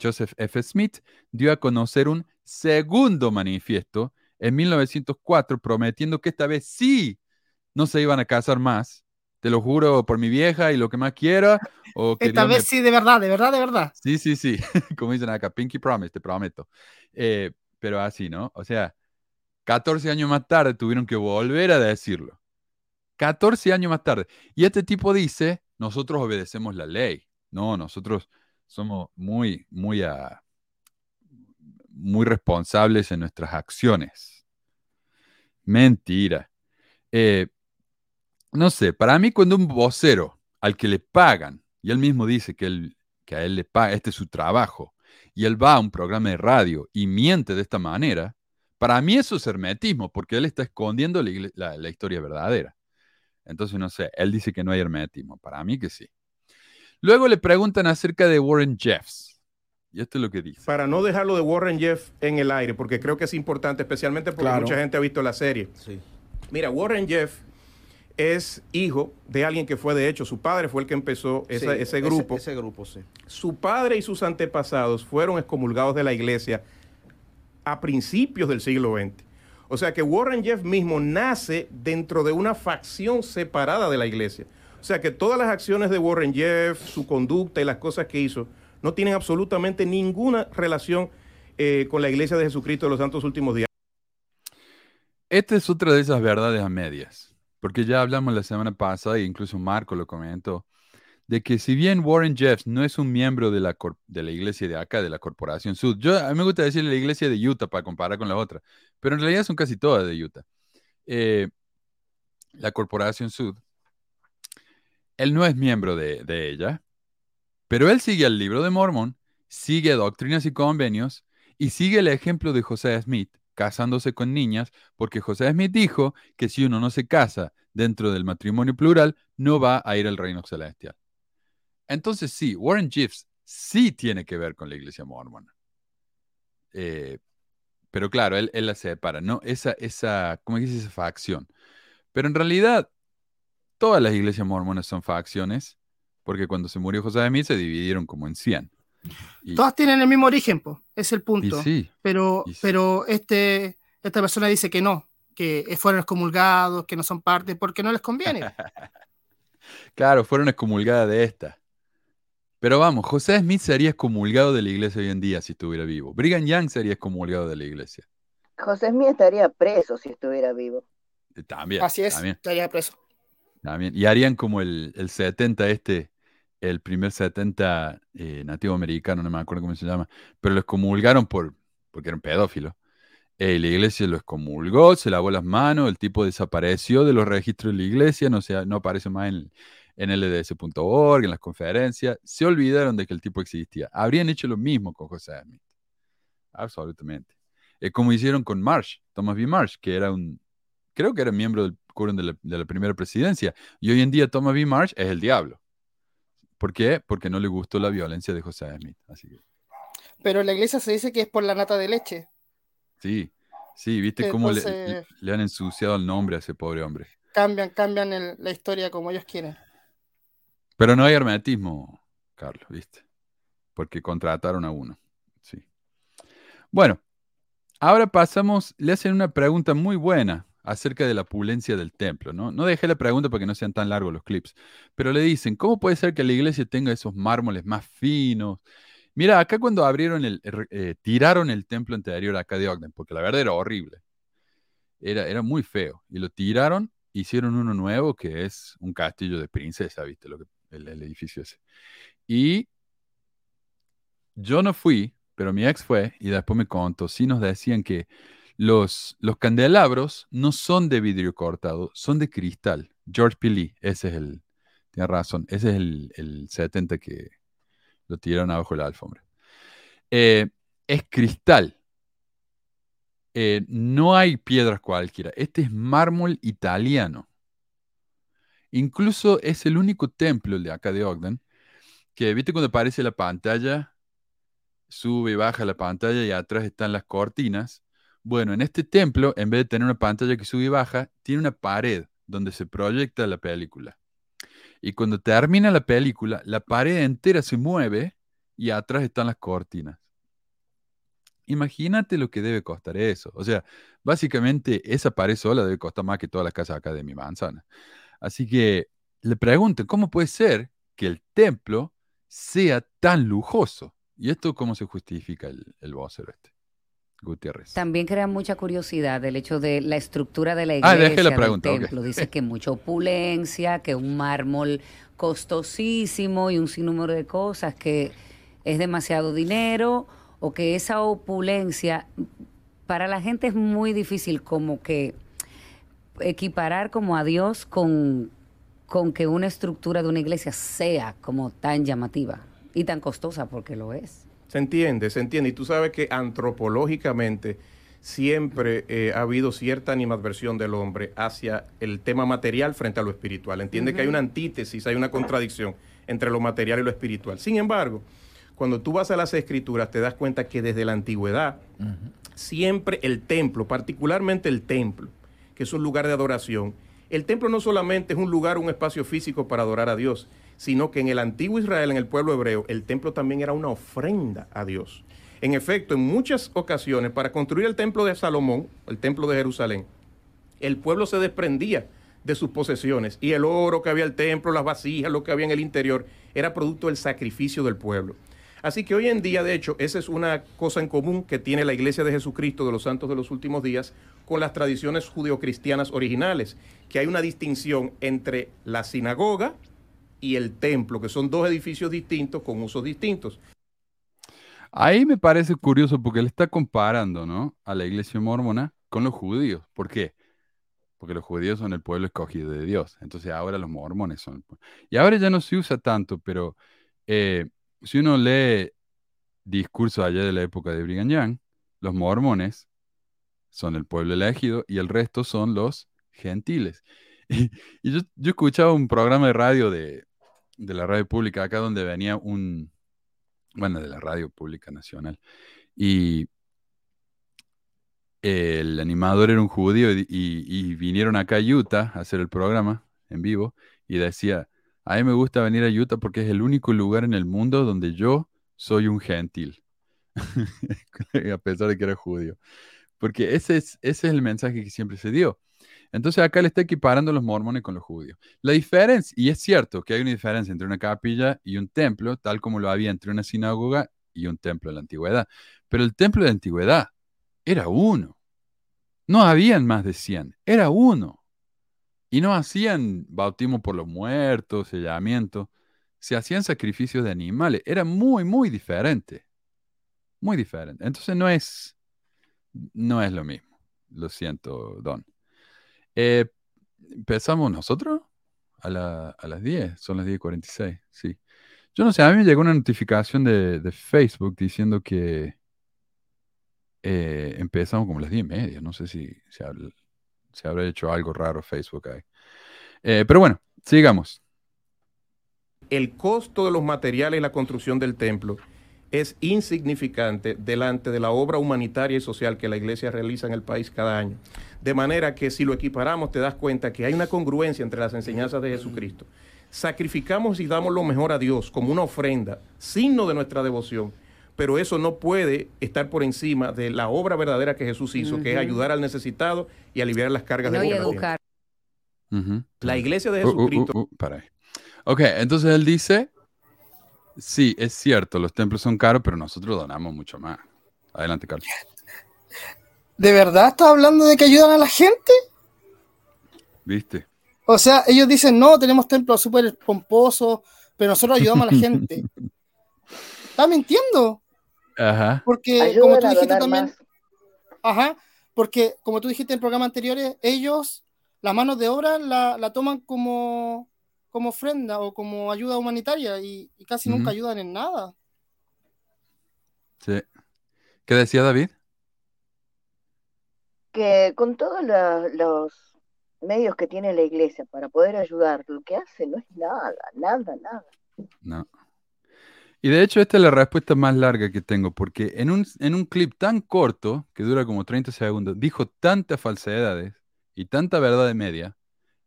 Joseph F. Smith dio a conocer un segundo manifiesto en 1904 prometiendo que esta vez sí no se iban a casar más. Te lo juro por mi vieja y lo que más quiera. O que Esta Dios me- vez sí, de verdad, de verdad, de verdad. Sí, sí, sí. Como dicen acá, Pinky Promise, te prometo. Eh, pero así, ¿no? O sea, 14 años más tarde tuvieron que volver a decirlo. 14 años más tarde. Y este tipo dice, nosotros obedecemos la ley. No, nosotros somos muy, muy, ah, muy responsables en nuestras acciones. Mentira. Eh, no sé, para mí cuando un vocero al que le pagan, y él mismo dice que, él, que a él le paga, este es su trabajo, y él va a un programa de radio y miente de esta manera, para mí eso es hermetismo, porque él está escondiendo la, igle- la- la historia verdadera. Entonces, no sé, él dice que no hay hermetismo, para mí que sí. Luego le preguntan acerca de Warren Jeffs, y esto es lo que dice. Para no dejarlo de Warren Jeff en el aire, porque creo que es importante, especialmente porque Claro. mucha gente ha visto la serie. Sí. Mira, Warren Jeff es hijo de alguien que fue, de hecho, su padre fue el que empezó esa- Sí, ese grupo. Ese, grupo, sí. Su padre y sus antepasados fueron excomulgados de la iglesia a principios del siglo XX. O sea que Warren Jeff mismo nace dentro de una facción separada de la iglesia. O sea que todas las acciones de Warren Jeff, su conducta y las cosas que hizo, no tienen absolutamente ninguna relación eh, con la iglesia de Jesucristo de los Santos Últimos Días. Esta es otra de esas verdades a medias, porque ya hablamos la semana pasada, e incluso Marco lo comentó, de que si bien Warren Jeffs no es un miembro de la, de la iglesia de acá, de la Corporación Sud, yo a mí me gusta decirle la iglesia de Utah para comparar con la otra, pero en realidad son casi todas de Utah. Eh, la Corporación Sud, él no es miembro de, de ella, pero él sigue el libro de Mormon, sigue doctrinas y convenios y sigue el ejemplo de José Smith casándose con niñas, porque José Smith dijo que si uno no se casa dentro del matrimonio plural, no va a ir al reino celestial. Entonces sí, Warren Jeffs sí tiene que ver con la iglesia mormona. Eh, pero claro, él, la separa, ¿no? Esa, esa, ¿cómo dice esa facción? Pero en realidad, todas las iglesias mormonas son facciones, porque cuando se murió José Smith se dividieron como en 100. Todas tienen el mismo origen, es el punto. pero, pero este, esta persona dice que no, que fueron excomulgados, que no son parte, porque no les conviene. claro, fueron excomulgadas de esta. Pero vamos, José Smith sería excomulgado de la iglesia hoy en día si estuviera vivo. Brigham Young sería excomulgado de la iglesia. José Smith estaría preso si estuviera vivo. Eh, también. Así es, estaría preso. También. Y harían como el, el 70 este, el primer 70 eh, nativo americano, no me acuerdo cómo se llama, pero lo excomulgaron por, porque era un pedófilo. Eh, la iglesia lo excomulgó, se lavó las manos, el tipo desapareció de los registros de la iglesia, no, no aparece más en, en LDS.org, en las conferencias, se olvidaron de que el tipo existía. Habrían hecho lo mismo con José Smith. Absolutamente. Es como hicieron con Marsh, Thomas B. Marsh, que era un, creo que era miembro del de la, de la primera presidencia. Y hoy en día Thomas B. Marsh es el diablo. ¿Por qué? Porque no le gustó la violencia de José Smith. Así que... Pero la iglesia se dice que es por la nata de leche. Sí, sí, viste cómo le, han ensuciado el nombre a ese pobre hombre. Cambian, cambian la historia como ellos quieren. Pero no hay hermetismo, Carlos, ¿viste? Porque contrataron a uno. Sí. Bueno, ahora pasamos, le hacen una pregunta muy buena acerca de la pulencia del templo, ¿no? No dejé la pregunta para que no sean tan largos los clips, pero le dicen, ¿cómo puede ser que la iglesia tenga esos mármoles más finos? Mira, acá cuando abrieron el, eh, tiraron el templo anterior acá de Ogden, porque la verdad era horrible. Era, era muy feo. Y lo tiraron, hicieron uno nuevo que es un castillo de princesa, ¿viste? Lo que el, edificio ese. Y yo no fui, pero mi ex fue y después me contó, sí nos decían que los, los candelabros no son de vidrio cortado, son de cristal. George P. Lee, ese es el, tiene razón, ese es el, el 70 que lo tiraron abajo la alfombra. Eh, es cristal. Eh, no hay piedras cualquiera. Este es mármol italiano. Incluso es el único templo, de acá de Ogden, que viste cuando aparece la pantalla, sube y baja la pantalla y atrás están las cortinas. Bueno, en este templo, en vez de tener una pantalla que sube y baja, tiene una pared donde se proyecta la película. Y cuando termina la película, la pared entera se mueve y atrás están las cortinas. Imagínate lo que debe costar eso. O sea, básicamente esa pared sola debe costar más que todas las casas acá de mi manzana. Así que le pregunto, ¿cómo puede ser que el templo sea tan lujoso? ¿Y esto cómo se justifica el, el vocero este? Gutiérrez. También crea mucha curiosidad el hecho de la estructura de la ah, iglesia, la pregunta, del templo. Dice que mucha opulencia, que un mármol costosísimo y un sinnúmero de cosas, que es demasiado dinero o que esa opulencia para la gente es muy difícil como que equiparar como a Dios con, con que una estructura de una iglesia sea como tan llamativa y tan costosa porque lo es. Se entiende, se entiende. Y tú sabes que antropológicamente siempre eh, ha habido cierta animadversión del hombre hacia el tema material frente a lo espiritual. Entiende que hay una antítesis, hay una contradicción entre lo material y lo espiritual. Sin embargo, cuando tú vas a las escrituras te das cuenta que desde la antigüedad siempre el templo, particularmente el templo, que es un lugar de adoración. El templo no solamente es un lugar, un espacio físico para adorar a Dios, sino que en el antiguo Israel, en el pueblo hebreo, el templo también era una ofrenda a Dios. En efecto, en muchas ocasiones, para construir el templo de Salomón, el templo de Jerusalén, el pueblo se desprendía de sus posesiones y el oro que había en el templo, las vasijas, lo que había en el interior, era producto del sacrificio del pueblo. Así que hoy en día, de hecho, esa es una cosa en común que tiene la Iglesia de Jesucristo de los Santos de los Últimos Días con las tradiciones judeocristianas originales, que hay una distinción entre la sinagoga y el templo, que son dos edificios distintos con usos distintos. Ahí me parece curioso porque él está comparando, ¿no? A la iglesia mormona con los judíos. ¿Por qué? Porque los judíos son el pueblo escogido de Dios. Entonces ahora los mormones son. Y ahora ya no se usa tanto, pero eh, si uno lee discursos allá de la época de Brigham Young, los mormones son el pueblo elegido y el resto son los gentiles. Y, yo, yo escuchaba un programa de radio de, de la radio pública acá donde venía un, bueno, de la radio pública nacional, y el animador era un judío y, y- y vinieron acá a Utah a hacer el programa en vivo y decía, a mí me gusta venir a Utah porque es el único lugar en el mundo donde yo soy un gentil, a pesar de que era judío. Porque ese es, ese es el mensaje que siempre se dio. Entonces acá le está equiparando los mormones con los judíos. La diferencia, y es cierto que hay una diferencia entre una capilla y un templo, tal como lo había entre una sinagoga y un templo de la antigüedad. Pero el templo de la antigüedad era uno. No habían más de 100, era uno. Y no hacían bautismo por los muertos, sellamiento, se hacían sacrificios de animales. Era muy, muy diferente. Muy diferente. Entonces no es, no es lo mismo. Lo siento, Don. Eh, ¿Empezamos nosotros? A, la- a las 10, son las 10.46, sí. Yo no sé, a mí me llegó una notificación de, de Facebook diciendo que eh, empezamos como las 10 y media. No sé si se, se habrá hecho algo raro Facebook ahí. Eh, pero bueno, sigamos. el costo de los materiales y la construcción del templo es insignificante delante de la obra humanitaria y social que la iglesia realiza en el país cada año. De manera que si lo equiparamos te das cuenta que hay una congruencia entre las enseñanzas de Jesucristo. Sacrificamos y damos lo mejor a Dios como una ofrenda, signo de nuestra devoción, pero eso no puede estar por encima de la obra verdadera que Jesús hizo, que es ayudar al necesitado y aliviar las cargas No, y gobierno. educar. Ujú. La iglesia de Uh, uh, Jesucristo uh, uh, para ahí. Ok, entonces él dice, sí, es cierto, los templos son caros, pero nosotros donamos mucho más. Adelante, Carlos. ¿De verdad estás hablando de que ayudan a la gente? ¿Viste? O sea, ellos dicen, no, tenemos templos súper pomposos, pero nosotros ayudamos a la gente. ¿Estás mintiendo? Ajá. Porque, Ayudan como tú dijiste también, más. ajá, porque como tú dijiste en programas anteriores, ellos, las manos de obra la, la toman como, como ofrenda o como ayuda humanitaria y, y casi nunca ayudan en nada. Sí. ¿Qué decía David? que con todos la- los medios que tiene la iglesia para poder ayudar, lo que hace no es nada, nada, nada. No. Y de hecho, esta es la respuesta más larga que tengo, porque en un, en un clip tan corto, que dura como 30 segundos, dijo tantas falsedades y tanta verdad de media.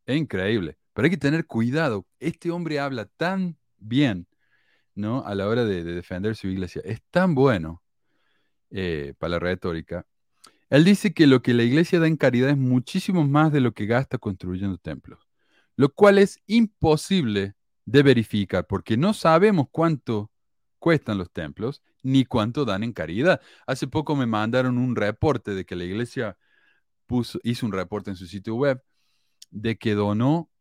Es increíble. Pero hay que tener cuidado. Este hombre habla tan bien, ¿no? A la hora de, de defender su iglesia. Es tan bueno eh, para la retórica. Él dice que lo que la iglesia da en caridad es muchísimo más de lo que gasta construyendo templos, lo cual es imposible de verificar porque no sabemos cuánto cuestan los templos ni cuánto dan en caridad. Hace poco me mandaron un reporte de que la iglesia hizo un reporte en su sitio web de que donó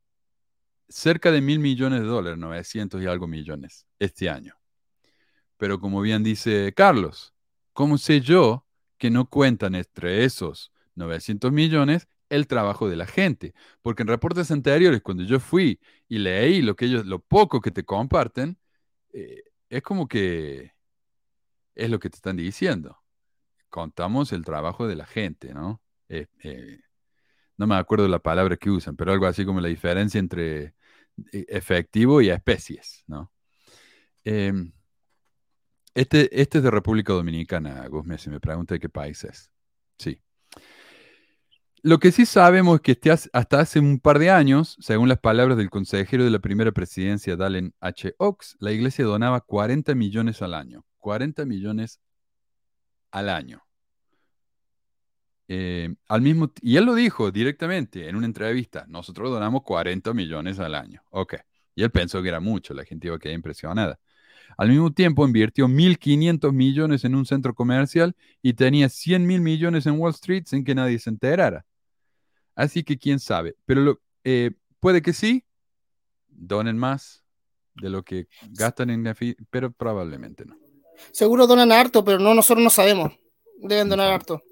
cerca de mil millones de dólares, 900 y algo millones este año. Pero como bien dice Carlos, ¿cómo sé yo que no cuentan entre esos 900 millones el trabajo de la gente? Porque en reportes anteriores, cuando yo fui y leí lo que ellos, lo poco que te comparten, eh, es como que es lo que te están diciendo. Contamos el trabajo de la gente, ¿no? Eh, eh, no me acuerdo la palabra que usan, pero algo así como la diferencia entre efectivo y especies, ¿no? Em, este, este es de República Dominicana, Guzmán, si me pregunta de qué país es. Sí. Lo que sí sabemos es que este hasta hace un par de años, según las palabras del consejero de la primera presidencia, Dalen H. Oaks, la iglesia donaba 40 millones al año. 40 millones al año. Eh, al mismo, y él lo dijo directamente en una entrevista, nosotros donamos 40 millones al año. Ok. Y él pensó que era mucho, la gente iba a quedar impresionada. Al mismo tiempo invirtió 1.500 millones en un centro comercial y tenía 100 mil millones en Wall Street sin que nadie se enterara. Así que quién sabe. Pero lo, eh, puede que sí, donen más de lo que gastan en pero probablemente no. Seguro donan harto, pero no, nosotros no sabemos. Deben donar harto.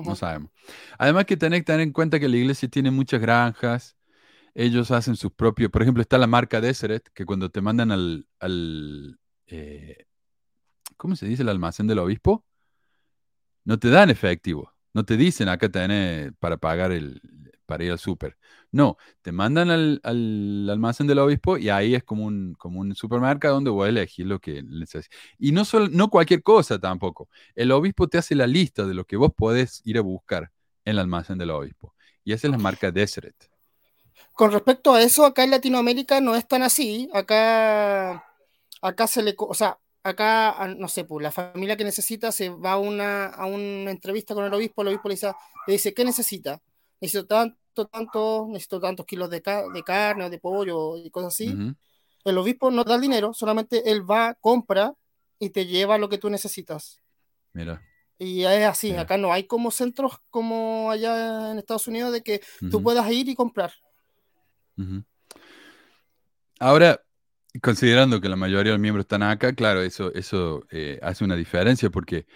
No sabemos. Además que tenés que tener en cuenta que la iglesia tiene muchas granjas. Ellos hacen sus propios, por ejemplo, está la marca Deseret, que cuando te mandan al, eh, ¿cómo se dice? El almacén del obispo, no te dan efectivo. No te dicen acá tenés para pagar el, para ir al súper. No, te mandan al, almacén del obispo y ahí es como un, como un supermercado donde voy a elegir lo que necesitas. Y no, solo, no cualquier cosa tampoco. El obispo te hace la lista de lo que vos podés ir a buscar en el almacén del obispo. Y esa es la marca Deseret. Con respecto a eso, acá en Latinoamérica no es tan así. Acá, acá se le, o sea, acá, no sé, pues la familia que necesita se va a una, a una entrevista con el obispo, el obispo le dice, le dice ¿qué necesita? Necesito tan, tanto, necesito tantos kilos de, de carne o de pollo y cosas así. El obispo no da el dinero, solamente él va, compra y te lleva lo que tú necesitas. Mira. Y es así, acá no hay como centros como allá en Estados Unidos de que tú puedas ir y comprar. Ahora, considerando que la mayoría de los miembros están acá, claro, eso, eso eh, hace una diferencia porque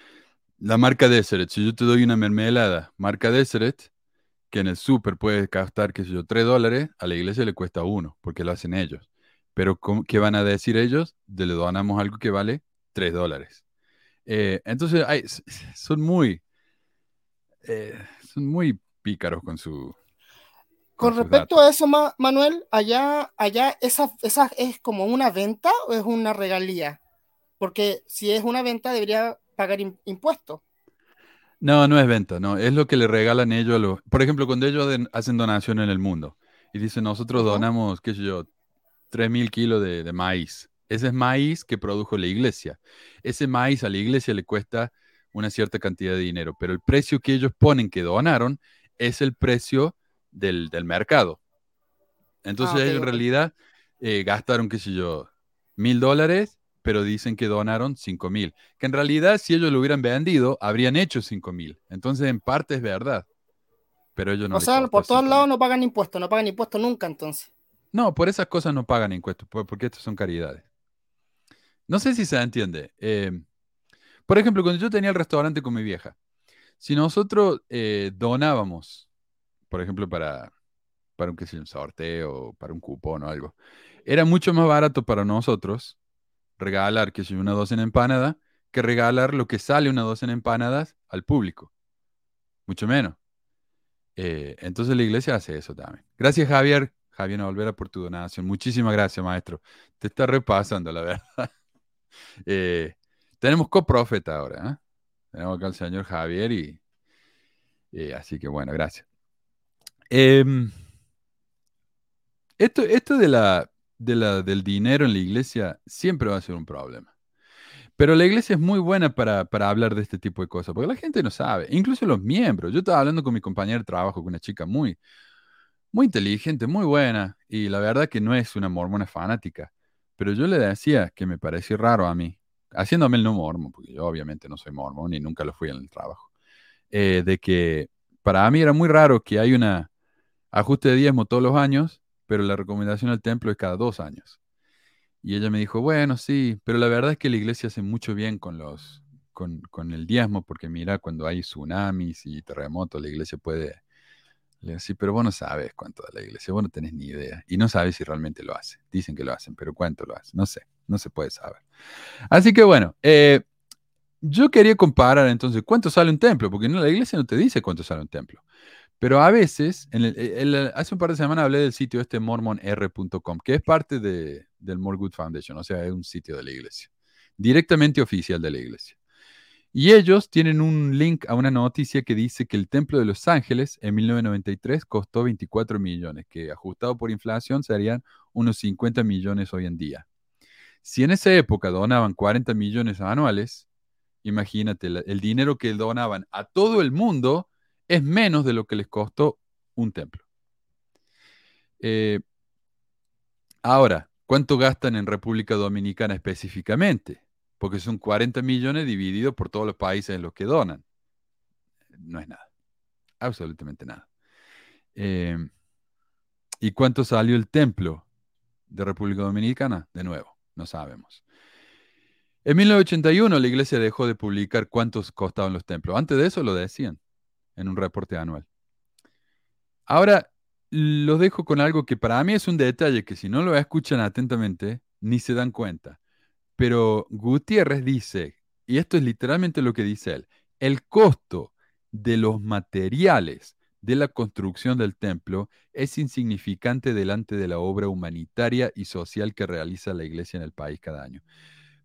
la marca Deseret, si yo te doy una mermelada, marca Deseret, que en el súper puede gastar, qué sé yo, 3 dólares, a la iglesia le cuesta uno, porque lo hacen ellos. Pero ¿qué van a decir ellos? De le donamos algo que vale 3 dólares. Eh, entonces, son muy, eh, son muy pícaros con su... Con, respecto a eso, Manuel, allá, allá esa, esa es como una venta o es una regalía? Porque si es una venta debería pagar impuestos. No, no es venta, no. Es lo que le regalan ellos a los. Por ejemplo, cuando ellos hacen donación en el mundo y dicen, nosotros donamos, qué sé yo, 3.000 kilos de, maíz. Ese es maíz que produjo la iglesia. Ese maíz a la iglesia le cuesta una cierta cantidad de dinero, pero el precio que ellos ponen que donaron es el precio del, mercado. Entonces, ah, en realidad eh, gastaron, qué sé yo, mil dólares pero dicen que donaron 5 mil. Que en realidad, si ellos lo hubieran vendido, habrían hecho 5 mil. Entonces, en parte es verdad. Pero ellos no. O sea, por todos lados no pagan impuestos, no pagan impuestos nunca, entonces. No, por esas cosas no pagan impuestos, porque estas son caridades. No sé si se entiende. Eh, por ejemplo, cuando yo tenía el restaurante con mi vieja, si nosotros eh, donábamos, por ejemplo, para, para un, qué sé, un sorteo, para un cupón o algo, era mucho más barato para nosotros regalar, que soy una docena empanada, que regalar lo que sale una docena empanadas al público. Mucho menos. Eh, entonces la iglesia hace eso también. Gracias, Javier. Javier Olvera, por tu donación. Muchísimas gracias, maestro. Te está repasando, la verdad. Eh, tenemos coprofeta ahora. ¿eh? Tenemos acá al señor Javier y, así que bueno, gracias. Em, esto, esto de la, de la, del dinero en la iglesia siempre va a ser un problema. Pero la iglesia es muy buena para, hablar de este tipo de cosas, porque la gente no sabe, incluso los miembros. Yo estaba hablando con mi compañero de trabajo, con una chica muy, muy inteligente, muy buena, y la verdad que no es una mormona fanática, pero yo le decía que me pareció raro a mí, haciéndome el no mormón, porque yo obviamente no soy mormón y nunca lo fui en el trabajo, eh, de que para mí era muy raro que hay una ajuste de diezmo todos los años pero la recomendación al templo es cada dos años. Y ella me dijo, bueno, sí, pero la verdad es que la iglesia hace mucho bien con los, con, con el diezmo, porque mira, cuando hay tsunamis y terremotos, la iglesia puede... Le sí, pero vos no sabes cuánto da la iglesia, vos no tenés ni idea. Y no sabes si realmente lo hace. Dicen que lo hacen, pero cuánto lo hacen. No sé, no se puede saber. Así que bueno, eh, yo quería comparar entonces cuánto sale un templo, porque no, la iglesia no te dice cuánto sale un templo. Pero a veces, en el, hace un par de semanas hablé del sitio este mormonr.com, que es parte de, del More Good Foundation, o sea, es un sitio de la iglesia, directamente oficial de la iglesia. Y ellos tienen un link a una noticia que dice que el Templo de Los Ángeles en 1993 costó 24 millones, que ajustado por inflación serían unos 50 millones hoy en día. Si en esa época donaban 40 millones anuales, imagínate, el dinero que donaban a todo el mundo es menos de lo que les costó un templo. Eh, ahora, ¿cuánto gastan en República Dominicana específicamente? Porque son 40 millones divididos por todos los países en los que donan. No es nada. Absolutamente nada. Eh, ¿Y cuánto salió el templo de República Dominicana? De nuevo, no sabemos. En 1981 la iglesia dejó de publicar cuántos costaban los templos. Antes de eso lo decían en un reporte anual. Ahora los dejo con algo que para mí es un detalle que si no lo escuchan atentamente, ni se dan cuenta. Pero Gutiérrez dice, y esto es literalmente lo que dice él, el costo de los materiales de la construcción del templo es insignificante delante de la obra humanitaria y social que realiza la iglesia en el país cada año.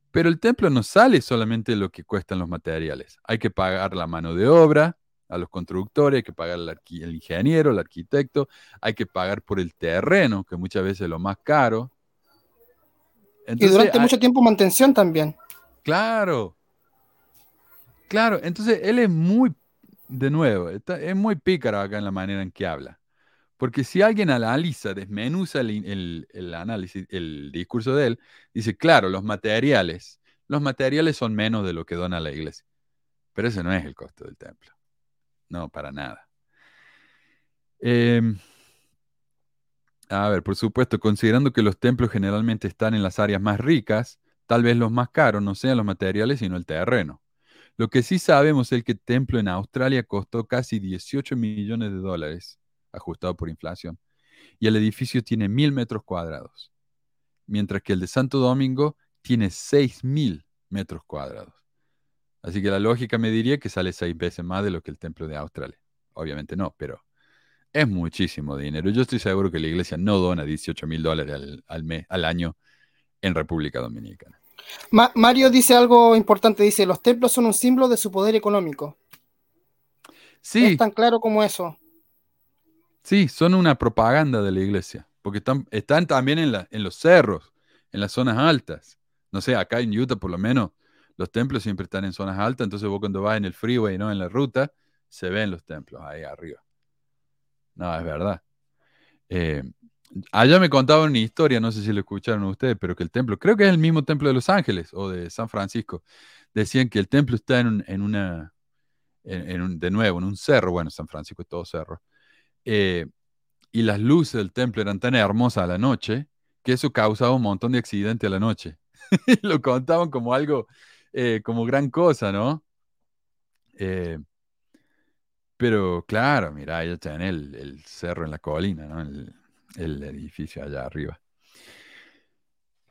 Pero el templo no sale solamente de lo que cuestan los materiales. Hay que pagar la mano de obra a los constructores, hay que pagar al el ingeniero, el arquitecto, hay que pagar por el terreno, que muchas veces es lo más caro. y durante hay- mucho tiempo mantención también. Claro. Claro, entonces él es muy, de nuevo, está- es muy pícaro acá en la manera en que habla. Porque si alguien analiza, desmenuza el, el- el análisis, el discurso de él, dice, claro, los materiales, los materiales son menos de lo que dona la iglesia. Pero ese no es el costo del templo. No, para nada. Em, a ver, por supuesto, considerando que los templos generalmente están en las áreas más ricas, tal vez los más caros no sean los materiales, sino el terreno. Lo que sí sabemos es que el templo en Australia costó casi 18 millones de dólares, ajustado por inflación, y el edificio tiene mil metros cuadrados, mientras que el de Santo Domingo tiene 6.000 metros cuadrados. Así que la lógica me diría que sale seis veces más de lo que el templo de Australia. Obviamente no, pero es muchísimo dinero. Yo estoy seguro que la iglesia no dona 18 mil dólares al, al mes, al año en República Dominicana. Ma- Mario dice algo importante, dice, los templos son un símbolo de su poder económico. Sí, Es tan claro como eso. sí, son una propaganda de la iglesia, porque están, están también en, la, en los cerros, en las zonas altas. No sé, acá en Utah por lo menos los templos siempre están en zonas altas, entonces vos cuando vas en el freeway, ¿no? En la ruta, se ven los templos ahí arriba. No, es verdad. Eh, allá me contaban una historia, no sé si lo escucharon ustedes, pero que el templo, creo que es el mismo templo de Los Ángeles o de San Francisco, decían que el templo está en, un- en una, en- en un- de nuevo, en un cerro, bueno, San Francisco es todo cerro, eh, y las luces del templo eran tan hermosas a la noche que eso causaba un montón de accidentes a la noche. Lo contaban como algo, eh, como gran cosa, ¿no? Eh, pero claro, mira, ya está en el, cerro en la colina, ¿no? El, edificio allá arriba.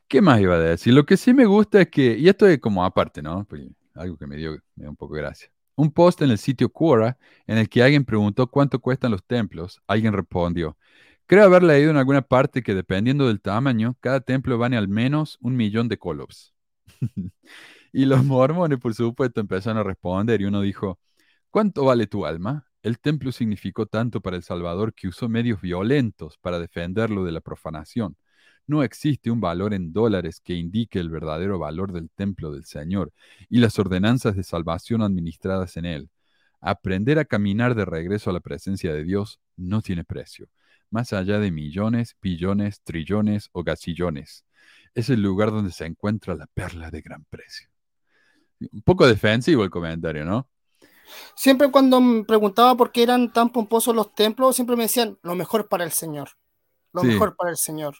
¿Qué más iba a decir? Lo que sí me gusta es que, y esto es como aparte, ¿no? Pues, algo que me dio, un poco de gracia. Un post en el sitio Quora en el que alguien preguntó cuánto cuestan los templos. Alguien respondió, creo haber leído en alguna parte que dependiendo del tamaño, cada templo vale al menos un millón de colobs. y los mormones, por supuesto, empezaron a responder y uno dijo, ¿Cuánto vale tu alma? El templo significó tanto para El Salvador que usó medios violentos para defenderlo de la profanación. No existe un valor en dólares que indique el verdadero valor del templo del Señor y las ordenanzas de salvación administradas en él. Aprender a caminar de regreso a la presencia de Dios no tiene precio, más allá de millones, billones, trillones o gasillones. Es el lugar donde se encuentra la perla de gran precio. Un poco defensivo el comentario, ¿no? Siempre cuando me preguntaba por qué eran tan pomposos los templos, siempre me decían, lo mejor para el Señor. Lo Sí. mejor para el Señor.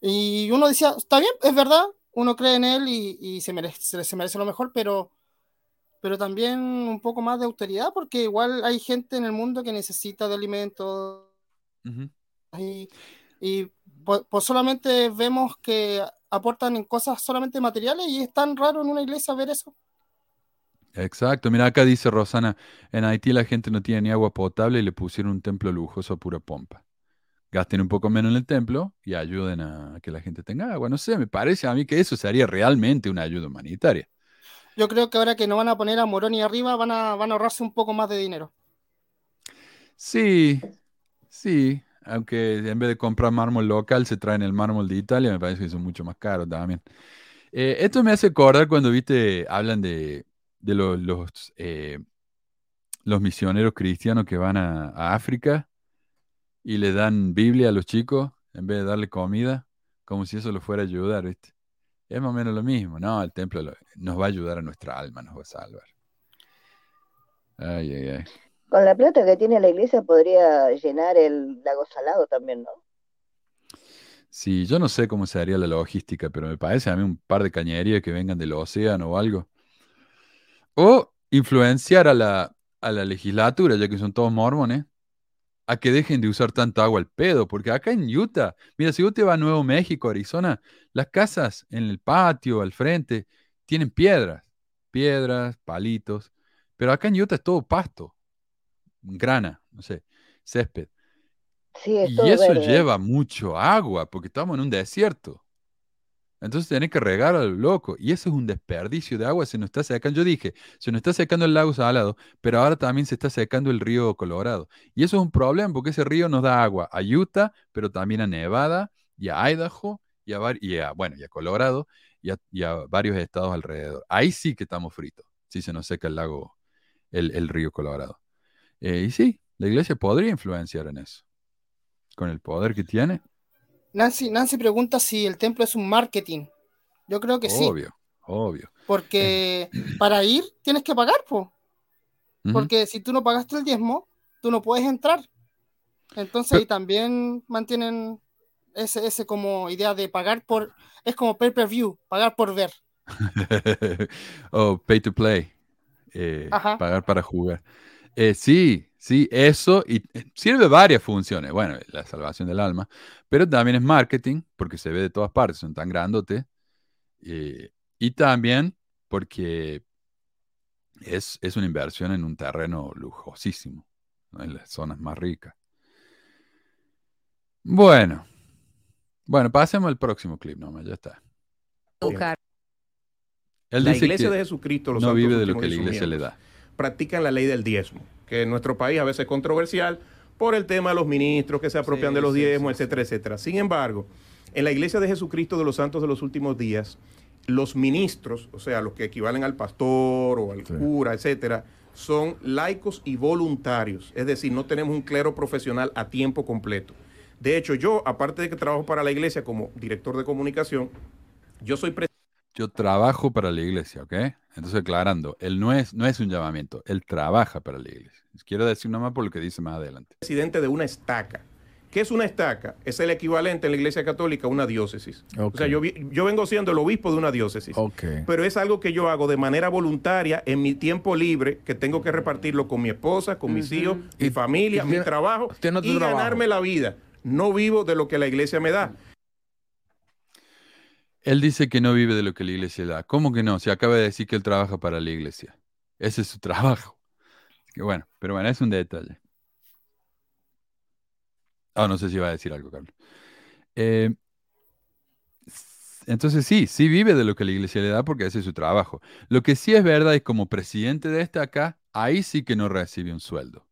Y uno decía, está bien, es verdad, uno cree en Él y, y se, merece, se, merece lo mejor, pero, pero también un poco más de autoridad, porque igual hay gente en el mundo que necesita de alimentos Ujú. y, y pues, pues solamente vemos que aportan en cosas solamente materiales y es tan raro en una iglesia ver eso. Exacto, mira, acá dice Rosana, en Haití la gente no tiene ni agua potable y le pusieron un templo lujoso a pura pompa. Gasten un poco menos en el templo y ayuden a que la gente tenga agua. No sé, me parece a mí que eso sería realmente una ayuda humanitaria. Yo creo que ahora que no van a poner a Moroni arriba, van a, van a ahorrarse un poco más de dinero. Sí, sí, aunque en vez de comprar mármol local se traen el mármol de Italia, me parece que son mucho más caros también. Eh, esto me hace acordar cuando, viste, hablan de, de los, los, eh, los misioneros cristianos que van a, a África y le dan Biblia a los chicos en vez de darle comida, como si eso lo fuera a ayudar, ¿viste? Es más o menos lo mismo, ¿no? El templo lo- nos va a ayudar a nuestra alma, nos va a salvar. Ay, ay, ay. Con la plata que tiene la iglesia podría llenar el lago Salado también, ¿no? Sí, yo no sé cómo se haría la logística, pero me parece a mí un par de cañerías que vengan del océano o algo. O influenciar a la, a la legislatura, ya que son todos mormones, a que dejen de usar tanta agua al pedo, porque acá en Utah, mira, si usted va a Nuevo México, Arizona, las casas en el patio, al frente, tienen piedras, piedras, palitos, pero acá en Utah es todo pasto, grana, no sé, césped. Sí, es Y eso verde. lleva mucho agua, porque estamos en un desierto. Entonces tenés que regar a lo loco. Y eso es un desperdicio de agua. Se nos está secando. Yo dije, se nos está secando el lago Salado, pero ahora también se está secando el río Colorado. Y eso es un problema, porque ese río nos da agua a Utah, pero también a Nevada y a Idaho y a, y a, bueno, y a Colorado y a, varios estados alrededor. Ahí sí que estamos fritos, si se nos seca el lago, el, el río Colorado. Eh, y sí, la iglesia podría influenciar en eso. Con el poder que tiene, Nancy, Nancy pregunta si el templo es un marketing. Yo creo que sí, obvio, obvio. porque para ir tienes que pagar, po. Porque si tú no pagaste el diezmo, tú no puedes entrar. Entonces Pero- ahí también mantienen ese, ese como idea de pagar por, es como pay per view, pagar por ver. o pay to play. eh, pagar para jugar. Eh, sí, sí, eso y eh, sirve varias funciones. Bueno, la salvación del alma, pero también es marketing, porque se ve de todas partes, son tan grandotes. eh, y también porque es, es una inversión en un terreno lujosísimo, ¿no? en las zonas más ricas. Bueno, bueno, pasemos al próximo clip nomás, ya está. Buscar. Él la dice iglesia que de Jesucristo, los no vive de lo que la iglesia le da. practican la ley del diezmo, que en nuestro país a veces es controversial por el tema de los ministros que se apropian Sí, de los sí, diezmos, sí, sí. etcétera, etcétera. Sin embargo, en la iglesia de Jesucristo de los santos de los últimos días, los ministros, o sea, los que equivalen al pastor o al Sí. cura, etcétera, son laicos y voluntarios, es decir, no tenemos un clero profesional a tiempo completo. De hecho, yo, aparte de que trabajo para la iglesia como director de comunicación, yo soy presidente Yo trabajo para la iglesia, ¿ok? Entonces, aclarando, él no es, no es un llamamiento, él trabaja para la iglesia. Quiero decir nomás por lo que dice más adelante. presidente de una estaca. ¿Qué es una estaca? Es el equivalente en la Iglesia Católica a una diócesis. O sea, yo, yo vengo siendo el obispo de una diócesis. Ok. Pero es algo que yo hago de manera voluntaria en mi tiempo libre, que tengo que repartirlo con mi esposa, con mis hijos, mi familia, y mi trabajo tu y trabajo. ganarme la vida. No vivo de lo que la iglesia me da. Él dice que no vive de lo que la iglesia le da. ¿Cómo que no? Se acaba de decir que él trabaja para la iglesia. Ese es su trabajo. Que bueno, pero bueno, es un detalle. Ah, no sé si va a decir algo, Carlos. Eh, entonces sí, sí vive de lo que la iglesia le da porque ese es su trabajo. Lo que sí es verdad es como presidente de esta acá, ahí sí que no recibe un sueldo.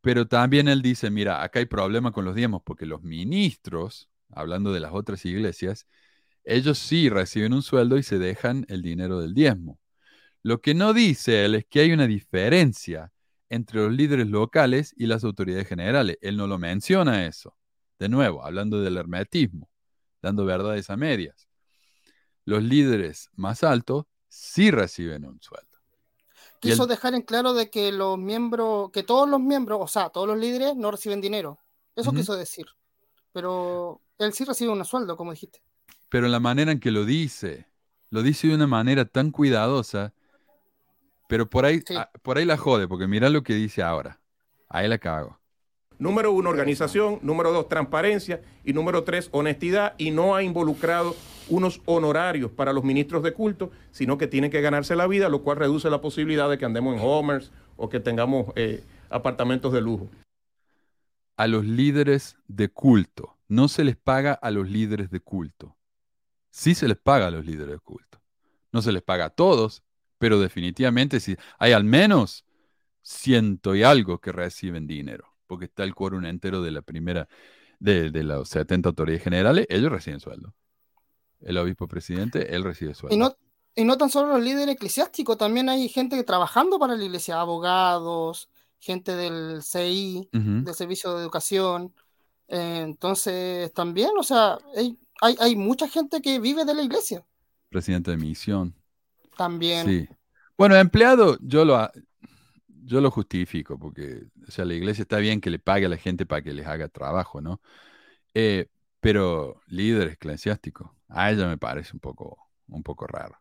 Pero también él dice, mira, acá hay problema con los diezmos porque los ministros, hablando de las otras iglesias, ellos sí reciben un sueldo y se dejan el dinero del diezmo. Lo que no dice él es que hay una diferencia entre los líderes locales y las autoridades generales. Él no lo menciona eso. De nuevo, hablando del hermetismo, dando verdades a medias. Los líderes más altos sí reciben un sueldo. Quiso dejar en claro de que los miembros, que todos los miembros, o sea, todos los líderes no reciben dinero. Eso quiso decir. Pero él sí recibe un sueldo, como dijiste. Pero la manera en que lo dice, lo dice de una manera tan cuidadosa, pero por ahí, Sí. ah, por ahí la jode, porque mira lo que dice ahora. Ahí la cago. Número uno, organización. Número dos, transparencia. Y número tres, honestidad. Y no ha involucrado unos honorarios para los ministros de culto, sino que tienen que ganarse la vida, lo cual reduce la posibilidad de que andemos en homers o que tengamos eh, apartamentos de lujo. A los líderes de culto. No se les paga a los líderes de culto. Sí se les paga a los líderes de culto. No se les paga a todos, pero definitivamente sí. Hay al menos ciento y algo que reciben dinero, porque está el quórum entero de la primera, de, de los 70 autoridades generales, ellos reciben sueldo. El obispo presidente, él recibe sueldo. Y no, y no tan solo los líderes eclesiásticos, también hay gente trabajando para la iglesia, abogados, gente del CI, Ujú. del Servicio de Educación. Eh, entonces, también, o sea, hay, hay, hay mucha gente que vive de la iglesia. Presidente de misión. También. Sí. Bueno, empleado, yo lo, yo lo justifico, porque, o sea, la iglesia está bien que le pague a la gente para que les haga trabajo, ¿no? Eh, pero líder eclesiástico, a ella me parece un poco, un poco raro.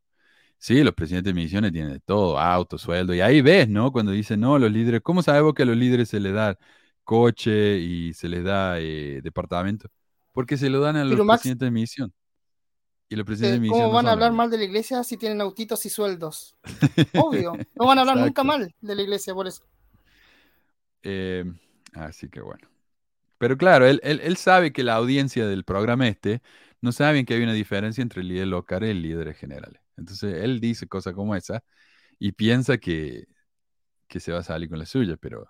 Sí, los presidentes de misiones tienen de todo, auto, sueldo, y ahí ves, ¿no? Cuando dicen, no, los líderes, ¿cómo sabemos que a los líderes se les da coche y se les da eh, departamento? Porque se lo dan a los Max, presidentes de misión. Y los eh, presidentes de misión ¿Cómo no van a hablar mal de la iglesia si tienen autitos y sueldos? Obvio, no van a hablar nunca mal de la iglesia por eso. Eh, así que bueno. Pero claro, él, él- él sabe que la audiencia del programa este no saben que hay una diferencia entre el líder local y el líder general. Entonces él dice cosas como esa y piensa que, que se va a salir con la suya, pero.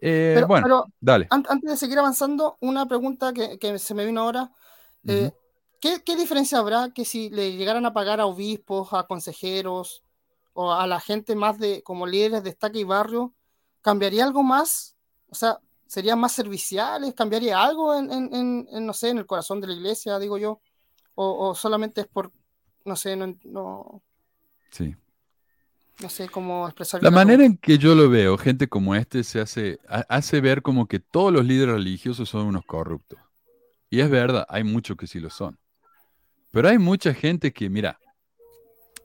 Eh, Pero, bueno, pero dale. an- antes de seguir avanzando, una pregunta que, que se me vino ahora. eh. ¿qué, qué diferencia habrá que si le llegaran a pagar a obispos, a consejeros o a la gente más de como líderes de estaca y barrio? ¿Cambiaría algo más? O sea, ¿serían más serviciales? ¿Cambiaría algo en, en- en- en, no sé, en el corazón de la iglesia, digo yo? ¿O, o solamente es por, no sé, no, no, Sí. No sé cómo expresar La manera en que yo lo veo, gente como este se hace, ha- hace ver como que todos los líderes religiosos son unos corruptos. Y es verdad, hay muchos que sí lo son. Pero hay mucha gente que, mira,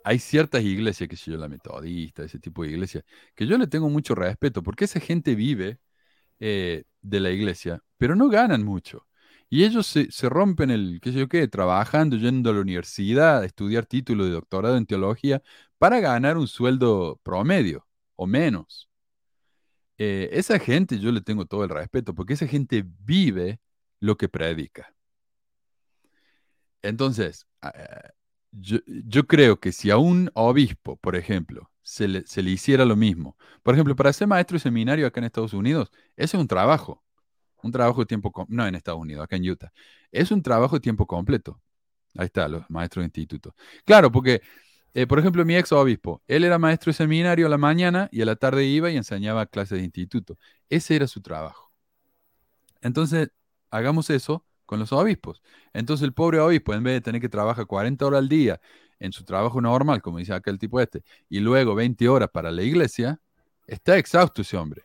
hay ciertas iglesias, que sé yo, la metodista, ese tipo de iglesias, que yo le tengo mucho respeto, porque esa gente vive eh, de la iglesia, pero no ganan mucho. Y ellos se, se rompen el, qué sé yo qué, trabajando, yendo a la universidad, a estudiar título de doctorado en teología, para ganar un sueldo promedio o menos. Eh, esa gente yo le tengo todo el respeto, porque esa gente vive lo que predica. Entonces, ah, yo, creo que si a un obispo, por ejemplo, se le, hiciera lo mismo, por ejemplo, para ser maestro de seminario acá en Estados Unidos, ese es un trabajo, un trabajo de tiempo, com- no en Estados Unidos, acá en Utah, es un trabajo de tiempo completo. Ahí está, los maestros de instituto. Claro, porque, eh, por ejemplo, mi ex obispo, él era maestro de seminario a la mañana y a la tarde iba y enseñaba clases de instituto. Ese era su trabajo. Entonces, hagamos eso con los obispos. Entonces, el pobre obispo, en vez de tener que trabajar 40 horas al día en su trabajo normal, como dice acá el tipo este, y luego 20 horas para la iglesia, está exhausto ese hombre.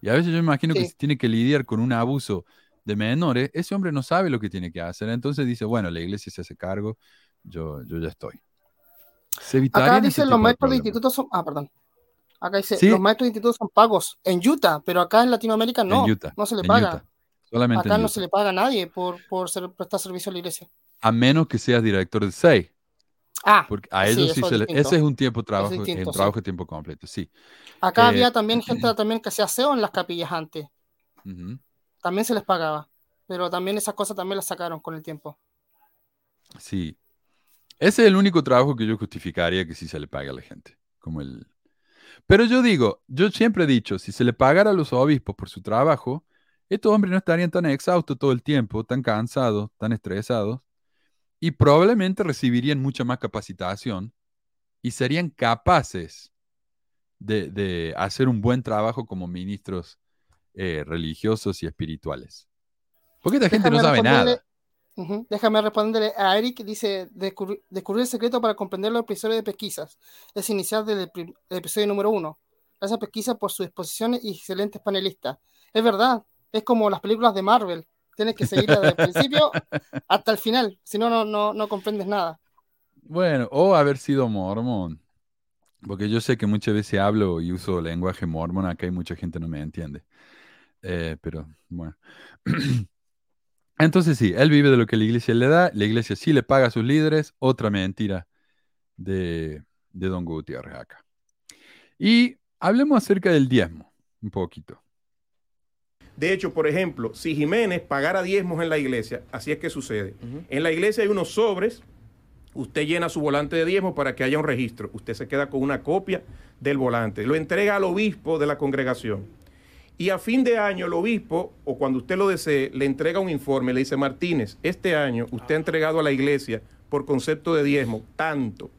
Y a veces yo me imagino que si tiene que lidiar con un abuso de menores, ese hombre no sabe lo que tiene que hacer. Entonces dice, bueno, la iglesia se hace cargo, yo, yo ya estoy. Se Acá dicen los de maestros de problemas. institutos son. Ah, perdón. Acá dice, Sí. los maestros de institutos son pagos en Utah, pero acá en Latinoamérica no, En Utah, no se le paga. Utah, solamente Acá no Utah. se le paga a nadie por, por ser- prestar servicio a la iglesia. A menos que seas director de SEI. Ah, Porque a ellos sí se le- distinto. ese es un tiempo trabajo, distinto, un sí. trabajo de tiempo completo, sí. acá Eh, había también gente también que hacía aseo en las capillas antes. También se les pagaba. Pero también esas cosas también las sacaron con el tiempo. Sí. Ese es el único trabajo que yo justificaría que sí se le pague a la gente. Como el... Pero yo digo, yo siempre he dicho, si se le pagara a los obispos por su trabajo, estos hombres no estarían tan exhaustos todo el tiempo, tan cansados, tan estresados, y probablemente recibirían mucha más capacitación y serían capaces de, de hacer un buen trabajo como ministros eh, religiosos y espirituales. Porque esta gente no sabe responderle- Ujú. Déjame responderle a Eric, dice, descubrir, descubrir el secreto para comprender los episodios de pesquisas. Es iniciar desde el, prim- el episodio número uno. Gracias pesquisa por sus exposiciones y excelentes panelistas. Es verdad, es como las películas de Marvel. Tienes que seguir desde el principio hasta el final, si no, no, no, comprendes nada. Bueno, o haber sido mormón. Porque yo sé que muchas veces hablo y uso lenguaje mormón, acá hay mucha gente no me entiende. Eh, pero bueno. Entonces sí, él vive de lo que la iglesia le da, la iglesia sí le paga a sus líderes, otra mentira de, de Don Gutiérrez acá. Y hablemos acerca del diezmo, un poquito. De hecho, por ejemplo, si Jiménez pagara diezmos en la iglesia, así es que sucede. En la iglesia hay unos sobres, usted llena su volante de diezmos para que haya un registro. Usted se queda con una copia del volante, lo entrega al obispo de la congregación. Y a fin de año el obispo, o cuando usted lo desee, le entrega un informe, le dice, Martínez, este año usted ha entregado a la iglesia por concepto de diezmo, tanto.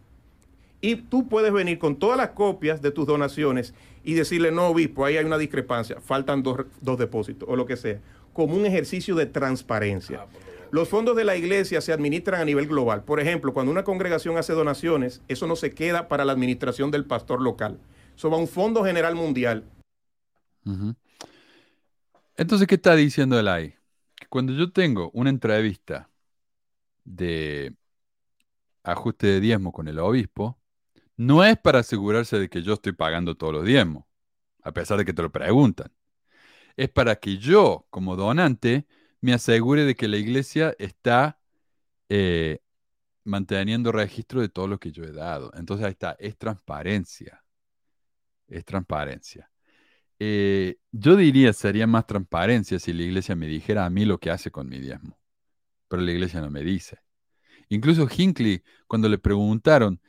Y tú puedes venir con todas las copias de tus donaciones y decirle, no, obispo, ahí hay una discrepancia, faltan dos, dos depósitos o lo que sea, como un ejercicio de transparencia. Los fondos de la iglesia se administran a nivel global. Por ejemplo, cuando una congregación hace donaciones, eso no se queda para la administración del pastor local. Eso va a un fondo general mundial. Entonces, ¿qué está diciendo él ahí? Que cuando yo tengo una entrevista de ajuste de diezmo con el obispo, no es para asegurarse de que yo estoy pagando todos los diezmos, a pesar de que te lo preguntan. Es para que yo, como donante, me asegure de que la iglesia está eh, manteniendo registro de todo lo que yo he dado. Entonces ahí está, es transparencia. Es transparencia. Eh, yo diría sería más transparencia si la iglesia me dijera a mí lo que hace con mi diezmo, pero la iglesia no me dice. Incluso Hinckley, cuando le preguntaron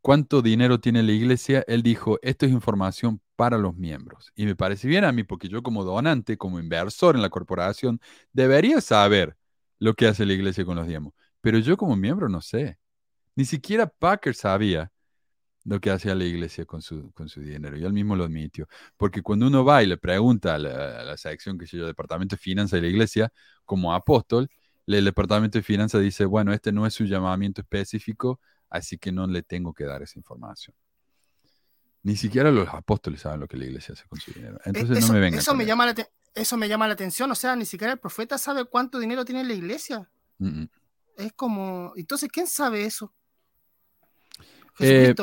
cuánto dinero tiene la iglesia, él dijo, esto es información para los miembros. Y me parece bien a mí, porque yo como donante, como inversor en la corporación, debería saber lo que hace la iglesia con los diezmos. Pero yo como miembro no sé. Ni siquiera Packer sabía lo que hacía la iglesia con su, con su dinero. Y él mismo lo admitió. Porque cuando uno va y le pregunta a la, a la sección, que sé yo, departamento de finanzas de la iglesia, como apóstol, el departamento de finanzas dice, bueno, este no es su llamamiento específico, así que no le tengo que dar esa información. Ni siquiera los apóstoles saben lo que la iglesia hace con su dinero. Entonces Eh, eso, no me vengan. eso me llama la eso me llama la atención, o sea, ni siquiera el profeta sabe cuánto dinero tiene la iglesia. Mm, mm. Es como, entonces, ¿quién sabe eso? Eh.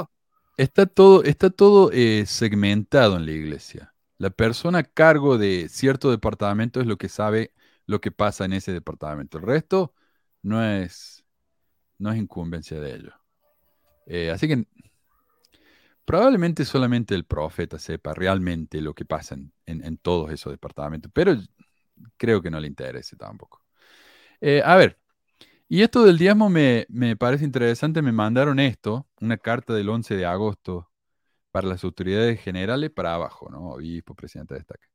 Está todo, está todo eh, segmentado en la iglesia. La persona a cargo de cierto departamento es lo que sabe lo que pasa en ese departamento. El resto no es, no es incumbencia de ellos. Eh, así que probablemente solamente el profeta sepa realmente lo que pasa en, en- en todos esos departamentos, pero creo que no le interese tampoco. Eh, a ver, y esto del diezmo me, me parece interesante. Me mandaron esto, una carta del 11 de agosto para las autoridades generales para abajo, ¿no? Obispo, presidente de destaque.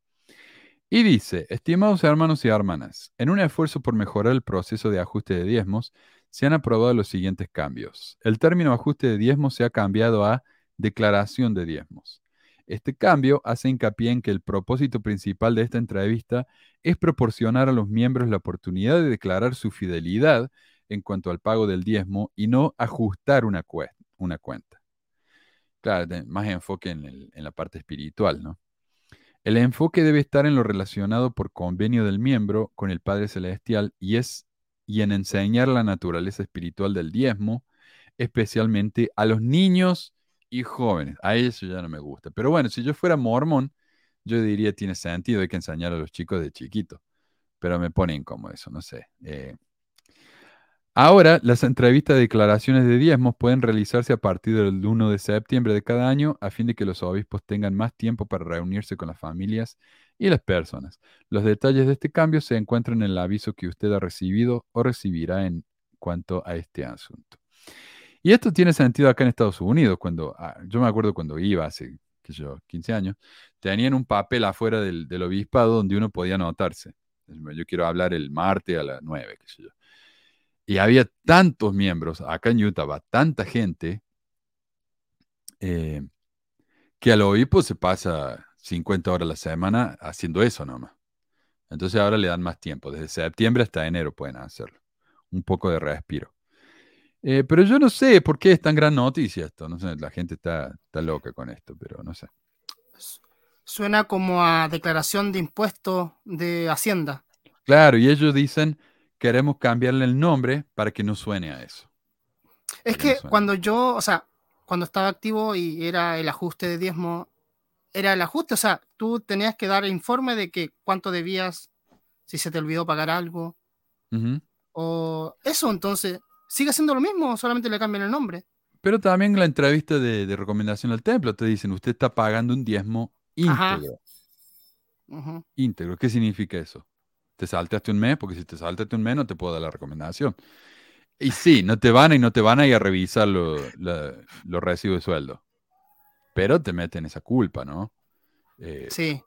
Y dice, estimados hermanos y hermanas, en un esfuerzo por mejorar el proceso de ajuste de diezmos, se han aprobado los siguientes cambios. El término ajuste de diezmos se ha cambiado a declaración de diezmos. Este cambio hace hincapié en que el propósito principal de esta entrevista es proporcionar a los miembros la oportunidad de declarar su fidelidad en cuanto al pago del diezmo y no ajustar una, cue- una cuenta. Claro, más enfoque en, en la parte espiritual, ¿no? El enfoque debe estar en lo relacionado por convenio del miembro con el Padre Celestial y es y en enseñar la naturaleza espiritual del diezmo, especialmente a los niños y jóvenes. A eso ya no me gusta. Pero bueno, si yo fuera mormón, yo diría tiene sentido, hay que enseñar a los chicos de chiquito. Pero me pone incómodo eso, no sé. Eh, Ahora, las entrevistas de declaraciones de diezmos pueden realizarse a partir del 1 de septiembre de cada año a fin de que los obispos tengan más tiempo para reunirse con las familias y las personas. Los detalles de este cambio se encuentran en el aviso que usted ha recibido o recibirá en cuanto a este asunto. Y esto tiene sentido acá en Estados Unidos, cuando ah, yo me acuerdo cuando iba hace, qué yo, 15 años, tenían un papel afuera del, del obispado donde uno podía anotarse. Yo quiero hablar el martes a las 9, qué sé yo. Y había tantos miembros, acá en Utah tanta gente, eh, que al obispo se pasa 50 horas a la semana haciendo eso nomás. Entonces ahora le dan más tiempo, desde septiembre hasta enero pueden hacerlo. Un poco de respiro. Eh, pero yo no sé por qué es tan gran noticia esto. No sé, la gente está, está loca con esto, pero no sé. Suena como a declaración de impuestos de Hacienda. Claro, y ellos dicen, queremos cambiarle el nombre para que no suene a eso. Es que no cuando yo, o sea, cuando estaba activo y era el ajuste de diezmo, era el ajuste, o sea, tú tenías que dar informe de que cuánto debías, si se te olvidó pagar algo, o eso, entonces, sigue siendo lo mismo, solamente le cambian el nombre. Pero también en la entrevista de, de recomendación al templo te dicen, usted está pagando un diezmo íntegro. Ujú. Íntegro, ¿qué significa eso? Te saltaste un mes, porque si te saltaste un mes no te puedo dar la recomendación. Y sí, no te van a y no te van a ir a revisar lo- la- los recibos de sueldo. Pero te meten esa culpa, ¿no? Eh, Sí,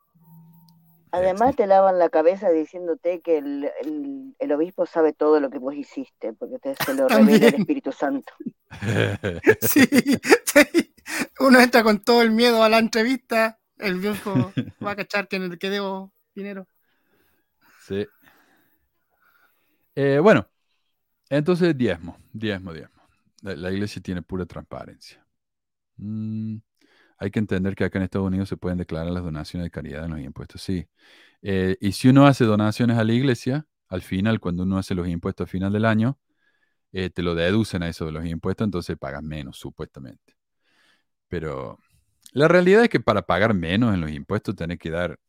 Además te lavan la cabeza diciéndote que el, el- el obispo sabe todo lo que vos hiciste, porque te, se lo revela el. Espíritu Santo. Sí, sí. Uno entra con todo el miedo a la entrevista. El viejo va a cachar que, que debo dinero. Sí. Eh, bueno, entonces diezmo, diezmo, diezmo. La, la iglesia tiene pura transparencia. Mm, hay que entender que acá en Estados Unidos se pueden declarar las donaciones de caridad en los impuestos, sí. Eh, y si uno hace donaciones a la iglesia, al final, cuando uno hace los impuestos al final del año, eh, te lo deducen a eso de los impuestos, entonces pagas menos, supuestamente. Pero la realidad es que para pagar menos en los impuestos tenés que dar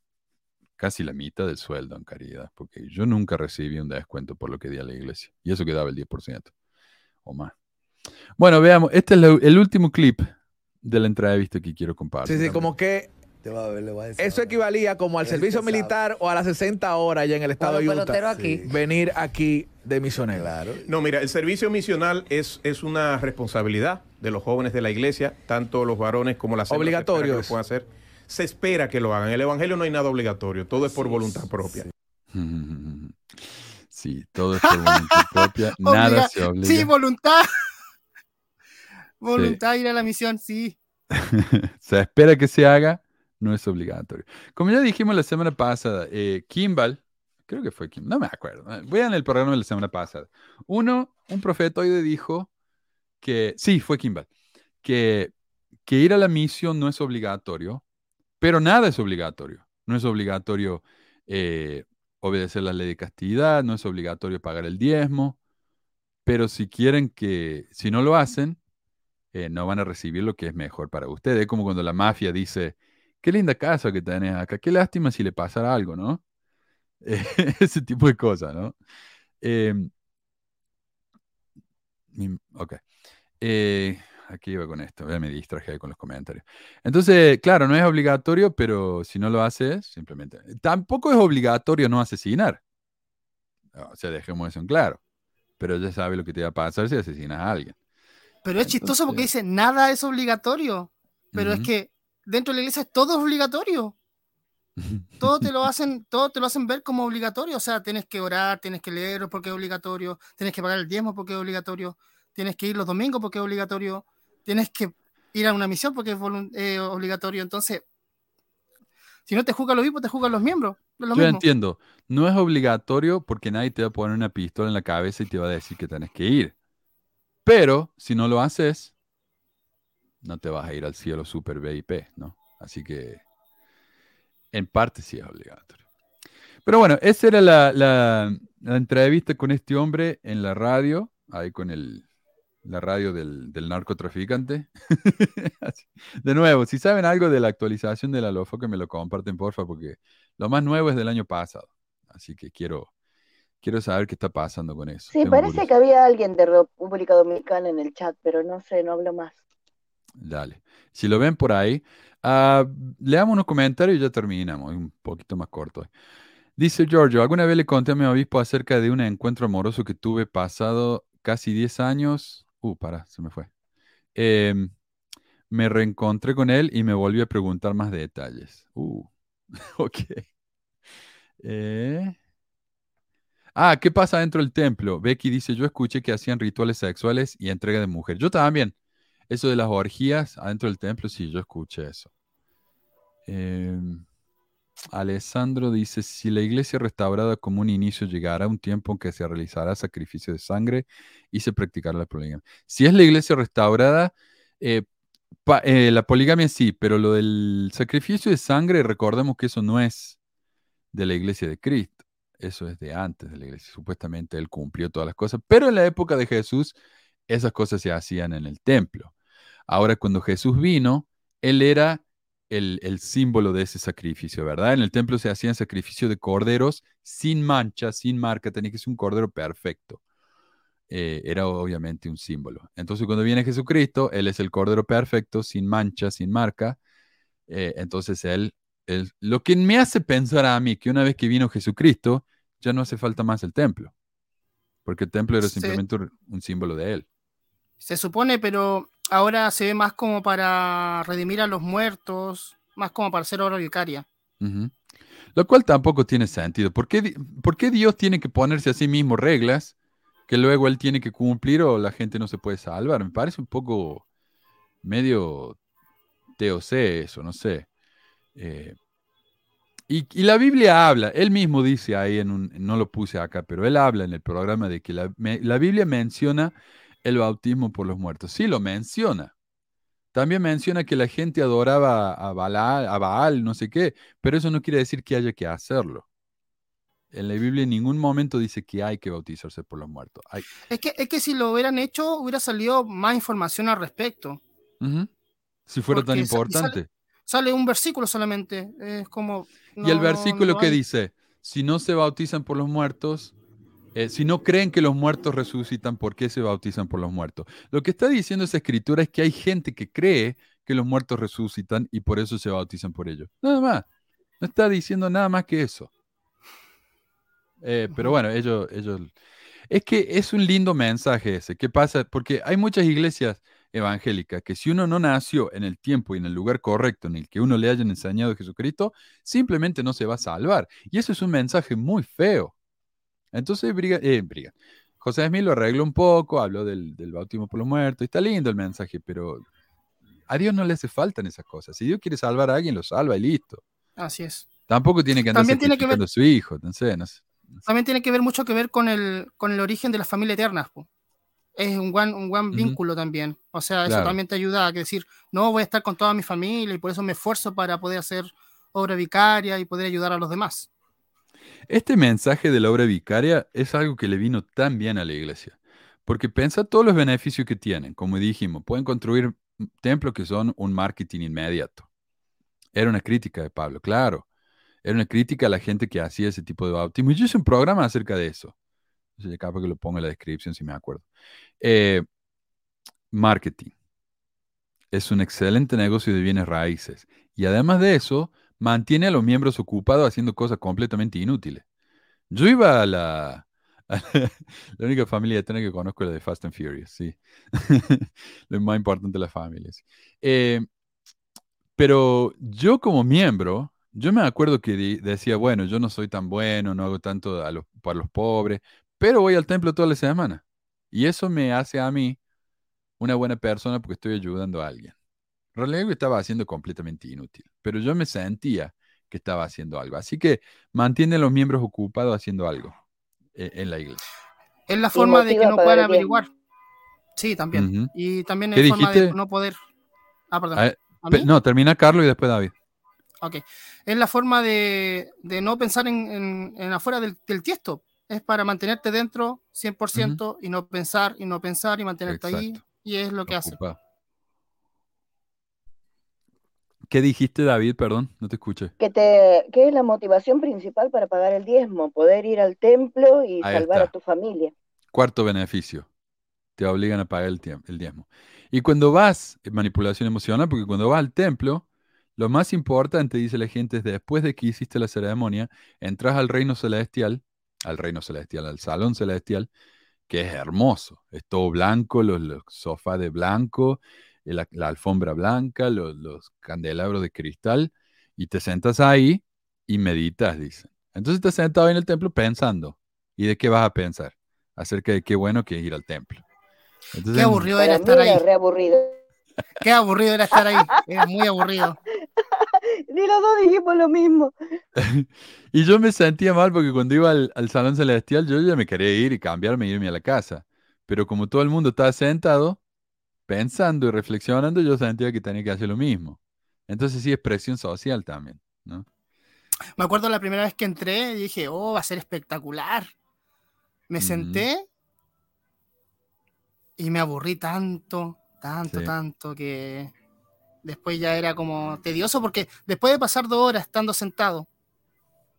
casi la mitad del sueldo en caridad, porque yo nunca recibí un descuento por lo que di a la iglesia, y eso que daba el 10% o más. Bueno, veamos, este es el último clip de la entrevista que quiero compartir. Sí, sí, como que eso equivalía como al servicio militar o a las 60 horas allá en el estado de los Utah. aquí. Venir aquí de misionero. No, mira, el servicio misional es, es una responsabilidad de los jóvenes de la iglesia, tanto los varones como las hembras se espera Obligatorio que lo es. puedan hacer. Se espera que lo hagan. En el evangelio no hay nada obligatorio, todo es por voluntad propia. Sí, todo es por voluntad propia, nada Obliga- se obliga. Sí, voluntad. Voluntad ir a la misión, sí. se espera que se haga, no es obligatorio. Como ya dijimos la semana pasada, eh, Kimball, creo que fue Kimball, no me acuerdo, eh, vean el programa de la semana pasada. Uno, un profetoide dijo que, sí, fue Kimball, que, que ir a la misión no es obligatorio, pero nada es obligatorio. No es obligatorio eh, obedecer la ley de castidad, no es obligatorio pagar el diezmo, pero si quieren que, si no lo hacen, eh, no van a recibir lo que es mejor para ustedes. Es como cuando la mafia dice, qué linda casa que tenés acá, qué lástima si le pasara algo, ¿no? Eh, ese tipo de cosas, ¿no? Eh, mi- ok. Eh, aquí iba con esto, me distraje con los comentarios. Entonces, claro, no es obligatorio, pero si no lo haces, simplemente. Tampoco es obligatorio no asesinar. O sea, dejemos eso en claro. Pero ya sabes lo que te va a pasar si asesinas a alguien. Pero es chistoso porque dice nada es obligatorio. Pero es que dentro de la iglesia todo es obligatorio. Todo te lo hacen, todo te lo hacen ver como obligatorio. O sea, tienes que orar, tienes que leer porque es obligatorio, tienes que pagar el diezmo porque es obligatorio, tienes que ir los domingos porque es obligatorio, tienes que ir a una misión porque es eh, obligatorio. Entonces, si no te juzgan los vivos, te juzgan los miembros. Lo Yo mismo. entiendo, no es obligatorio porque nadie te va a poner una pistola en la cabeza y te va a decir que tenés que ir. Pero si no lo haces, no te vas a ir al cielo super VIP, ¿no? Así que en parte sí es obligatorio. Pero bueno, esa era la, entrevista con este hombre en la radio, ahí con el, la radio del, del narcotraficante. De nuevo, si saben algo de la actualización de la LOFO, que me lo comparten, porfa, porque lo más nuevo es del año pasado. Así que quiero, quiero saber qué está pasando con eso. Sí, Tengo parece curiosidad. que había alguien de República Dominicana en el chat, pero no sé, no hablo más. Dale. Si lo ven por ahí, ah, leamos unos comentarios y ya terminamos. Un poquito más corto. Dice Giorgio, alguna vez le conté a mi obispo acerca de un encuentro amoroso que tuve pasado casi 10 años. Uh, para, se me fue. Em, me reencontré con él y me volvió a preguntar más detalles. Uh, ok. Eh, Ah, ¿qué pasa dentro del templo? Becky dice, yo escuché que hacían rituales sexuales y entrega de mujer. Yo también. Eso de las orgías adentro del templo, sí, yo escuché eso. Em, Alessandro dice, si la iglesia restaurada como un inicio llegará un tiempo en que se realizará sacrificio de sangre y se practicará la poligamia. Si es la iglesia restaurada, eh, eh, la poligamia sí, pero lo del sacrificio de sangre, recordemos que eso no es de la iglesia de Cristo. Eso es de antes de la iglesia. Supuestamente él cumplió todas las cosas, pero en la época de Jesús esas cosas se hacían en el templo. Ahora, cuando Jesús vino, él era el, el símbolo de ese sacrificio, ¿verdad? En el templo se hacían sacrificio de corderos sin mancha, sin marca, tenía que ser un cordero perfecto. Eh, era obviamente un símbolo. Entonces, cuando viene Jesucristo, Él es el cordero perfecto, sin mancha, sin marca. Eh, entonces, Él, lo que me hace pensar a mí que una vez que vino Jesucristo, ya no hace falta más el templo, porque el templo era Sí. simplemente un, símbolo de Él. Se supone, pero ahora se ve más como para redimir a los muertos, más como para hacer obra vicaria. Lo cual tampoco tiene sentido. ¿Por qué, ¿Por qué Dios tiene que ponerse a sí mismo reglas que luego él tiene que cumplir o la gente no se puede salvar? Me parece un poco medio TOC eso, no sé. Eh, y, la Biblia habla, él mismo dice ahí, en un, no lo puse acá, pero él habla en el programa de que la, la Biblia menciona el bautismo por los muertos. Sí, lo menciona. También menciona que la gente adoraba a Baal, a Baal, no sé qué, pero eso no quiere decir que haya que hacerlo. En la Biblia en ningún momento dice que hay que bautizarse por los muertos. Es, que, es que si lo hubieran hecho, hubiera salido más información al respecto. Si fuera tan importante. Sale, un versículo solamente. Es como. y el versículo que dice: si no se bautizan por los muertos, eh, si no creen que los muertos resucitan, ¿por qué se bautizan por los muertos? Lo que está diciendo esa escritura es que hay gente que cree que los muertos resucitan y por eso se bautizan por ellos. Nada más. No está diciendo nada más que eso. Eh, pero bueno, ellos, ellos... Es que es un lindo mensaje ese. ¿Qué pasa? Porque hay muchas iglesias evangélicas que si uno no nació en el tiempo y en el lugar correcto en el que uno le hayan enseñado a Jesucristo, simplemente no se va a salvar. Y eso es un mensaje muy feo. Entonces, eh, José Smith lo arregló un poco, habló del, bautismo por los muertos, y está lindo el mensaje, pero a Dios no le hace falta esas cosas. Si Dios quiere salvar a alguien, lo salva y listo. Así es. Tampoco tiene que andar sacrificando a su hijo, También tiene que ver mucho que ver con el, con el origen de la familia eterna. Es un buen, un buen vínculo también. O sea, eso también te ayuda a decir, no, voy a estar con toda mi familia y por eso me esfuerzo para poder hacer obra vicaria y poder ayudar a los demás. Este mensaje de la obra vicaria es algo que le vino tan bien a la iglesia, porque piensa todos los beneficios que tienen. Como dijimos, pueden construir templos que son un marketing inmediato. Era una crítica de Pablo, claro. Era una crítica a la gente que hacía ese tipo de bautismo. Y yo hice un programa acerca de eso. Capaz que lo pongo en la descripción si me acuerdo. Eh, marketing. Es un excelente negocio de bienes raíces. Y además de eso, mantiene a los miembros ocupados haciendo cosas completamente inútiles. Yo iba a la... la única familia eterna que conozco es la de Fast and Furious, sí. Lo más importante de las familias. Eh, pero yo como miembro, yo me acuerdo que decía, bueno, yo no soy tan bueno, no hago tanto para los pobres, pero voy al templo toda la semana. Y eso me hace a mí una buena persona porque estoy ayudando a alguien. Realmente estaba haciendo completamente inútil, pero yo me sentía que estaba haciendo algo. Así que mantiene a los miembros ocupados haciendo algo eh, en la iglesia. Es la forma de que no puedan averiguar. Sí, también. Y también es forma de no poder. Ah, perdón. no, termina Carlos y después David. Ok. Es la forma de, no pensar en, afuera del, tiesto. Es para mantenerte dentro 100% y no pensar y no pensar y mantenerte ahí. Y es lo que hace. ¿Qué dijiste, David? Perdón, no te escuché. Que te, ¿Qué es la motivación principal para pagar el diezmo? Poder ir al templo y salvar a tu familia. Cuarto beneficio. Te obligan a pagar el, el diezmo. Y cuando vas, manipulación emocional, porque cuando vas al templo, lo más importante, dice la gente, es después de que hiciste la ceremonia, entras al reino celestial, al reino celestial, al salón celestial, que es hermoso. Es todo blanco, los, los sofás de blanco, la, alfombra blanca, los, candelabros de cristal, y te sentas ahí y meditas, dicen. Entonces te sentado en el templo pensando. ¿Y de qué vas a pensar? Acerca de qué bueno que es ir al templo. qué aburrido era estar ahí. Qué aburrido era estar ahí. Era muy aburrido. Ni los dos dijimos lo mismo. y yo me sentía mal porque cuando iba al, al, salón celestial yo ya me quería ir y cambiarme y irme a la casa. Pero como todo el mundo estaba sentado, pensando y reflexionando, yo sentía que tenía que hacer lo mismo. Entonces sí es presión social también, ¿no? Me acuerdo la primera vez que entré y dije, oh, va a ser espectacular. Me senté y me aburrí tanto, tanto, tanto que después ya era como tedioso porque después de pasar dos horas estando sentado,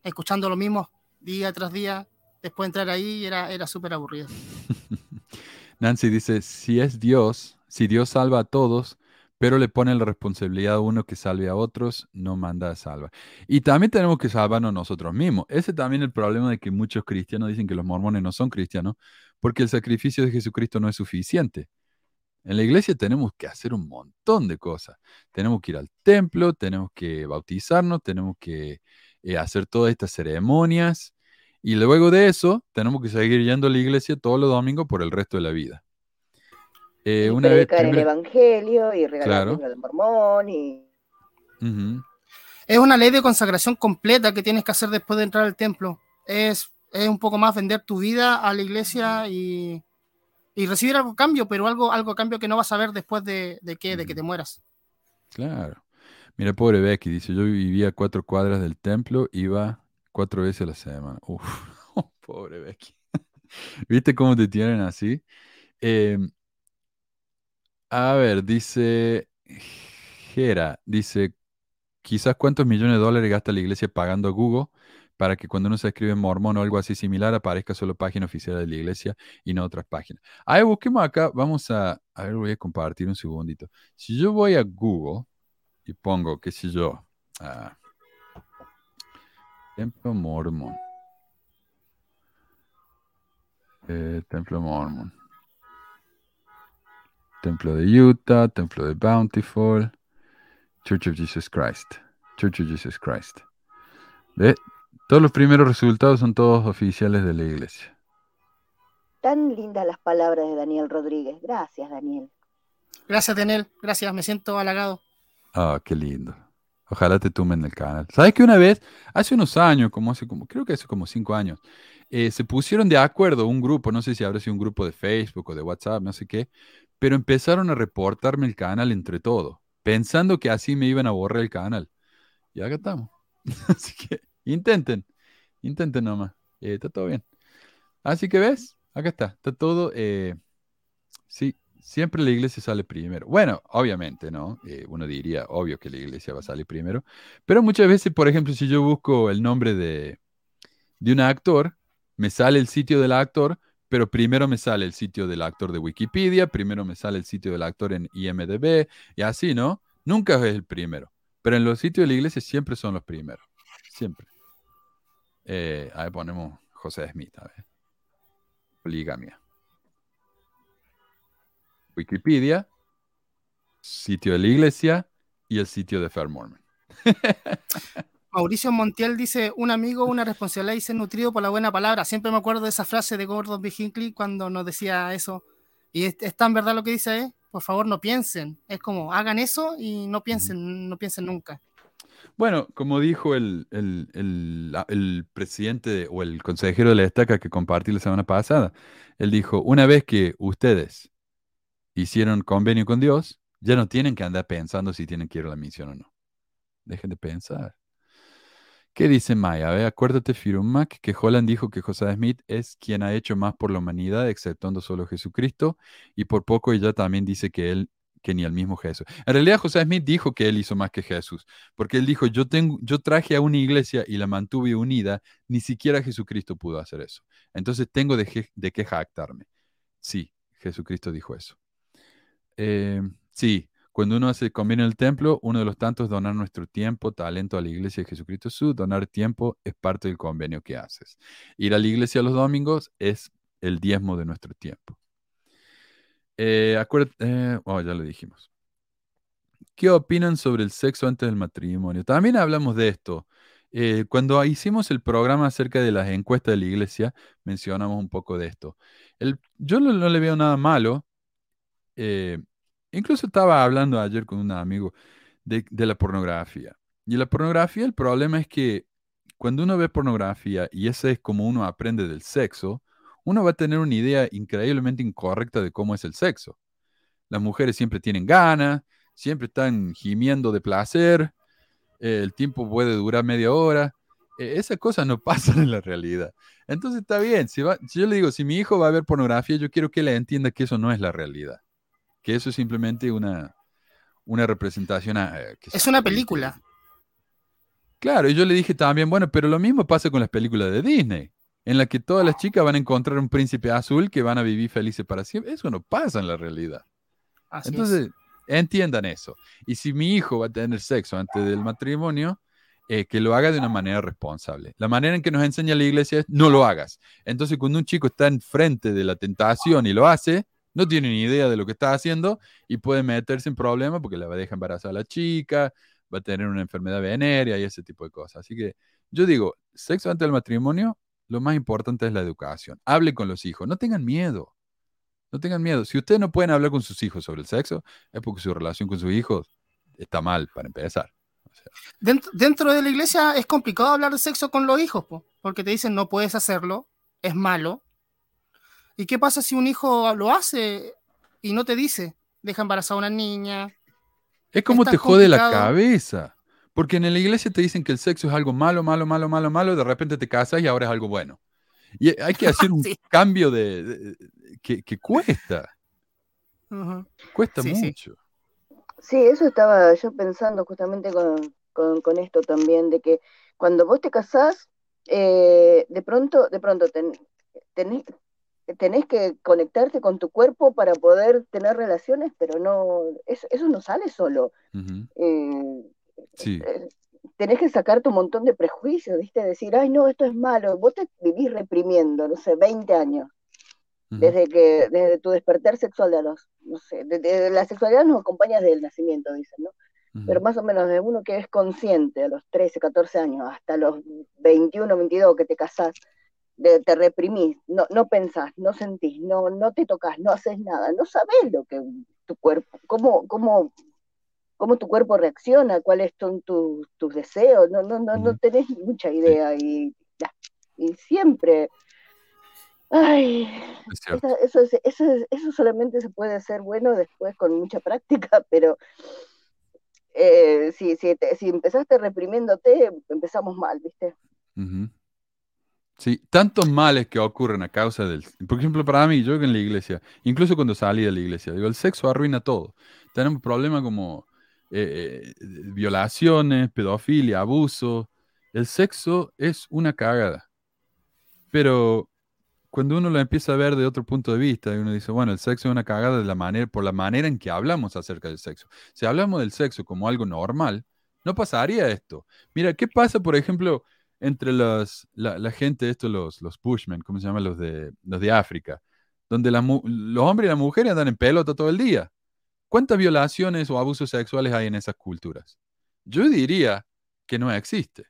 escuchando lo mismo día tras día, después de entrar ahí era, era súper aburrido. Nancy dice, si es Dios, si Dios salva a todos, pero le pone la responsabilidad a uno que salve a otros, no manda a salvar. Y también tenemos que salvarnos nosotros mismos. Ese también es el problema de que muchos cristianos dicen que los mormones no son cristianos, porque el sacrificio de Jesucristo no es suficiente. En la iglesia tenemos que hacer un montón de cosas. Tenemos que ir al templo, tenemos que bautizarnos, tenemos que eh, hacer todas estas ceremonias. Y luego de eso, tenemos que seguir yendo a la iglesia todos los domingos por el resto de la vida. Eh, y una predicar vez, el evangelio y regalar el libro del mormón y... Es una ley de consagración completa que tienes que hacer después de entrar al templo. Es, es un poco más vender tu vida a la iglesia y, y recibir algo a cambio, pero algo, algo a cambio que no vas a ver después de, de, que, de que te mueras. Claro. Mira, pobre Becky, dice, yo vivía a cuatro cuadras del templo, iba cuatro veces a la semana. Uf, pobre Becky. ¿Viste cómo te tienen así? Em, a ver, dice Gera, dice, quizás cuántos millones de dólares gasta la iglesia pagando a Google para que cuando uno se escribe mormón o algo así similar aparezca solo página oficial de la iglesia y no otras páginas. Ahí busquemos acá, vamos a, a ver, voy a compartir un segundito. Si yo voy a Google y pongo, qué sé yo, ah, Templo Mormón. Eh, Templo Mormón. Templo de Utah, Templo de Bountiful, Church of Jesus Christ. Church of Jesus Christ. ¿Ve? Todos los primeros resultados son todos oficiales de la iglesia. Tan lindas las palabras de Daniel Rodríguez. Gracias, Daniel. Gracias, Daniel. Gracias, me siento halagado. Ah, qué lindo. Ojalá te tumben el canal. ¿Sabes que una vez, hace unos años, como hace como, creo que hace como cinco años, eh, se pusieron de acuerdo un grupo, no sé si habrá sido un grupo de Facebook o de WhatsApp, no sé qué, pero empezaron a reportarme el canal entre todos, pensando que así me iban a borrar el canal. Y acá estamos. así que Intenten, intenten nomás. Eh, está todo bien. Así que ves, acá está, está todo. Eh, sí, siempre la iglesia sale primero. Bueno, obviamente, ¿no? Eh, uno diría, obvio que la iglesia va a salir primero. Pero muchas veces, por ejemplo, si yo busco el nombre de, de un actor, me sale el sitio del actor, pero primero me sale el sitio del actor de Wikipedia, primero me sale el sitio del actor en IMDB, y así, ¿no? Nunca es el primero. Pero en los sitios de la iglesia siempre son los primeros. Siempre. Eh, ahí ponemos José Smith, a ver. Poligamia. Wikipedia, sitio de la iglesia y el sitio de Fair Mormon. Mauricio Montiel dice, un amigo, una responsabilidad y ser nutrido por la buena palabra. Siempre me acuerdo de esa frase de Gordon B. Hinckley cuando nos decía eso. Y es, tan verdad lo que dice, ¿eh? por favor no piensen. Es como, hagan eso y no piensen, no piensen nunca. Bueno, como dijo el, presidente o el consejero de la estaca que compartí la semana pasada, él dijo, una vez que ustedes hicieron convenio con Dios, ya no tienen que andar pensando si tienen que ir a la misión o no. Dejen de pensar. ¿Qué dice Maya? A ver, acuérdate, Firumak, que Holland dijo que José Smith es quien ha hecho más por la humanidad, exceptuando solo Jesucristo, y por poco ella también dice que él que ni el mismo Jesús. En realidad José Smith dijo que él hizo más que Jesús, porque él dijo, yo, traje a una iglesia y la mantuve unida, ni siquiera Jesucristo pudo hacer eso. Entonces tengo de, de qué jactarme. Sí, Jesucristo dijo eso. Eh, sí, cuando uno hace convenio en el templo, uno de los tantos es donar nuestro tiempo, talento a la iglesia de Jesucristo Su. Donar tiempo es parte del convenio que haces. Ir a la iglesia los domingos es el diezmo de nuestro tiempo. Eh, eh, oh, ya lo dijimos. ¿Qué opinan sobre el sexo antes del matrimonio? También hablamos de esto. Eh, cuando hicimos el programa acerca de las encuestas de la iglesia, mencionamos un poco de esto. Yo no, le veo nada malo. incluso estaba hablando ayer con un amigo de, de la pornografía. Y la pornografía, el problema es que cuando uno ve pornografía y ese es como uno aprende del sexo, uno va a tener una idea increíblemente incorrecta de cómo es el sexo. Las mujeres siempre tienen ganas, siempre están gimiendo de placer, el tiempo puede durar media hora. E, esas cosas no pasan en la realidad. Entonces está bien, si, yo le digo, si mi hijo va a ver pornografía, yo quiero que le entienda que eso no es la realidad, que eso es simplemente una, una representación. Eh, es una película. Claro, y yo le dije también, bueno, pero lo mismo pasa con las películas de Disney en la que todas las chicas van a encontrar un príncipe azul que van a vivir felices para siempre. Eso no pasa en la realidad. Entonces, entiendan eso. Y si mi hijo va a tener sexo antes del matrimonio, eh, que lo haga de una manera responsable. La manera en que nos enseña la iglesia es no lo hagas. Entonces, cuando un chico está enfrente de la tentación y lo hace, no tiene ni idea de lo que está haciendo y puede meterse en problemas porque le va a dejar embarazada a la chica, va a tener una enfermedad venérea y ese tipo de cosas. Así que Yo digo, sexo antes del matrimonio, lo más importante es la educación. Hable con los hijos, no tengan miedo. No tengan miedo. Si ustedes no pueden hablar con sus hijos sobre el sexo, es porque su relación con sus hijos está mal, para empezar. dentro, de la iglesia es complicado hablar de sexo con los hijos, porque te dicen no puedes hacerlo, es malo. ¿Y qué pasa si un hijo lo hace y no te dice? Deja embarazada a una niña. Es como te jode la cabeza. Porque en la iglesia te dicen que el sexo es algo malo, malo, malo, malo, malo, de repente te casas y ahora es algo bueno. Y hay que hacer un cambio de, que, cuesta. Cuesta mucho. Sí. eso estaba yo pensando justamente con, esto también, de que cuando vos te casás, eh, de pronto, de pronto tenés, tenés que conectarte con tu cuerpo para poder tener relaciones, pero no, eso, eso no sale solo. Sí. Eh, tenés que sacarte un montón de prejuicios, ¿viste? Decir, ay, no, esto es malo. Vos te vivís reprimiendo, no sé, 20 años. Desde que, desde tu despertar sexual de los, no sé, de, la sexualidad nos acompaña desde el nacimiento, dicen, ¿no? Pero más o menos de uno que es consciente a los 13, 14 años, hasta los 21, 22 que te casás, te reprimís, no, no pensás, no sentís, no, no te tocas, no haces nada, no sabés lo que tu cuerpo, cómo, cómo cómo tu cuerpo reacciona, cuáles son tus deseos, no, no, no, no tenés mucha idea y, y siempre... Ay, eso, eso, eso, solamente se puede hacer bueno después con mucha práctica, pero eh, si, si, si, empezaste reprimiéndote, empezamos mal, ¿viste? Sí, tantos males que ocurren a causa del... Por ejemplo, para mí, yo en la iglesia, incluso cuando salí de la iglesia, digo, el sexo arruina todo. Tenemos problemas como eh, eh, violaciones, pedofilia, abuso. El sexo es una cagada. Pero cuando uno lo empieza a ver de otro punto de vista y uno dice, bueno, el sexo es una cagada de la manera, por la manera en que hablamos acerca del sexo. Si hablamos del sexo como algo normal, no pasaría esto. Mira, ¿qué pasa, por ejemplo, entre los, la, gente, esto, los, los Bushmen, ¿cómo se llaman? Los de, los de África, donde los hombres y las mujeres andan en pelota todo el día. ¿Cuántas violaciones o abusos sexuales hay en esas culturas? Yo diría que no existe.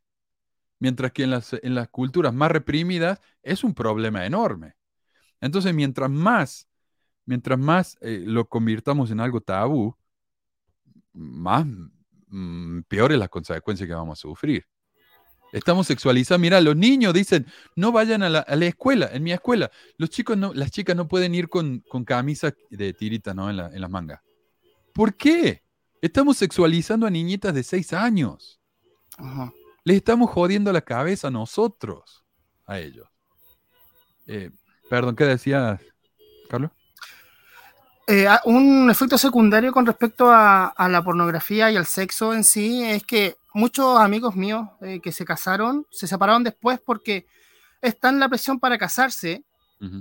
Mientras que en las, en las culturas más reprimidas es un problema enorme. Entonces, mientras más, mientras más eh, lo convirtamos en algo tabú, más mm, peores las consecuencias que vamos a sufrir. Estamos sexualizados. Mira, los niños dicen, no vayan a la, escuela. En mi escuela, los chicos no, las chicas no pueden ir con, con camisas de tirita ¿no? en, en las mangas. ¿Por qué? Estamos sexualizando a niñitas de 6 años. Les estamos jodiendo la cabeza a nosotros, a ellos. Eh, perdón, ¿qué decías, Carlos? Eh, ah, un efecto secundario con respecto a, la pornografía y al sexo en sí es que muchos amigos míos eh, que se casaron se separaron después porque está en la presión para casarse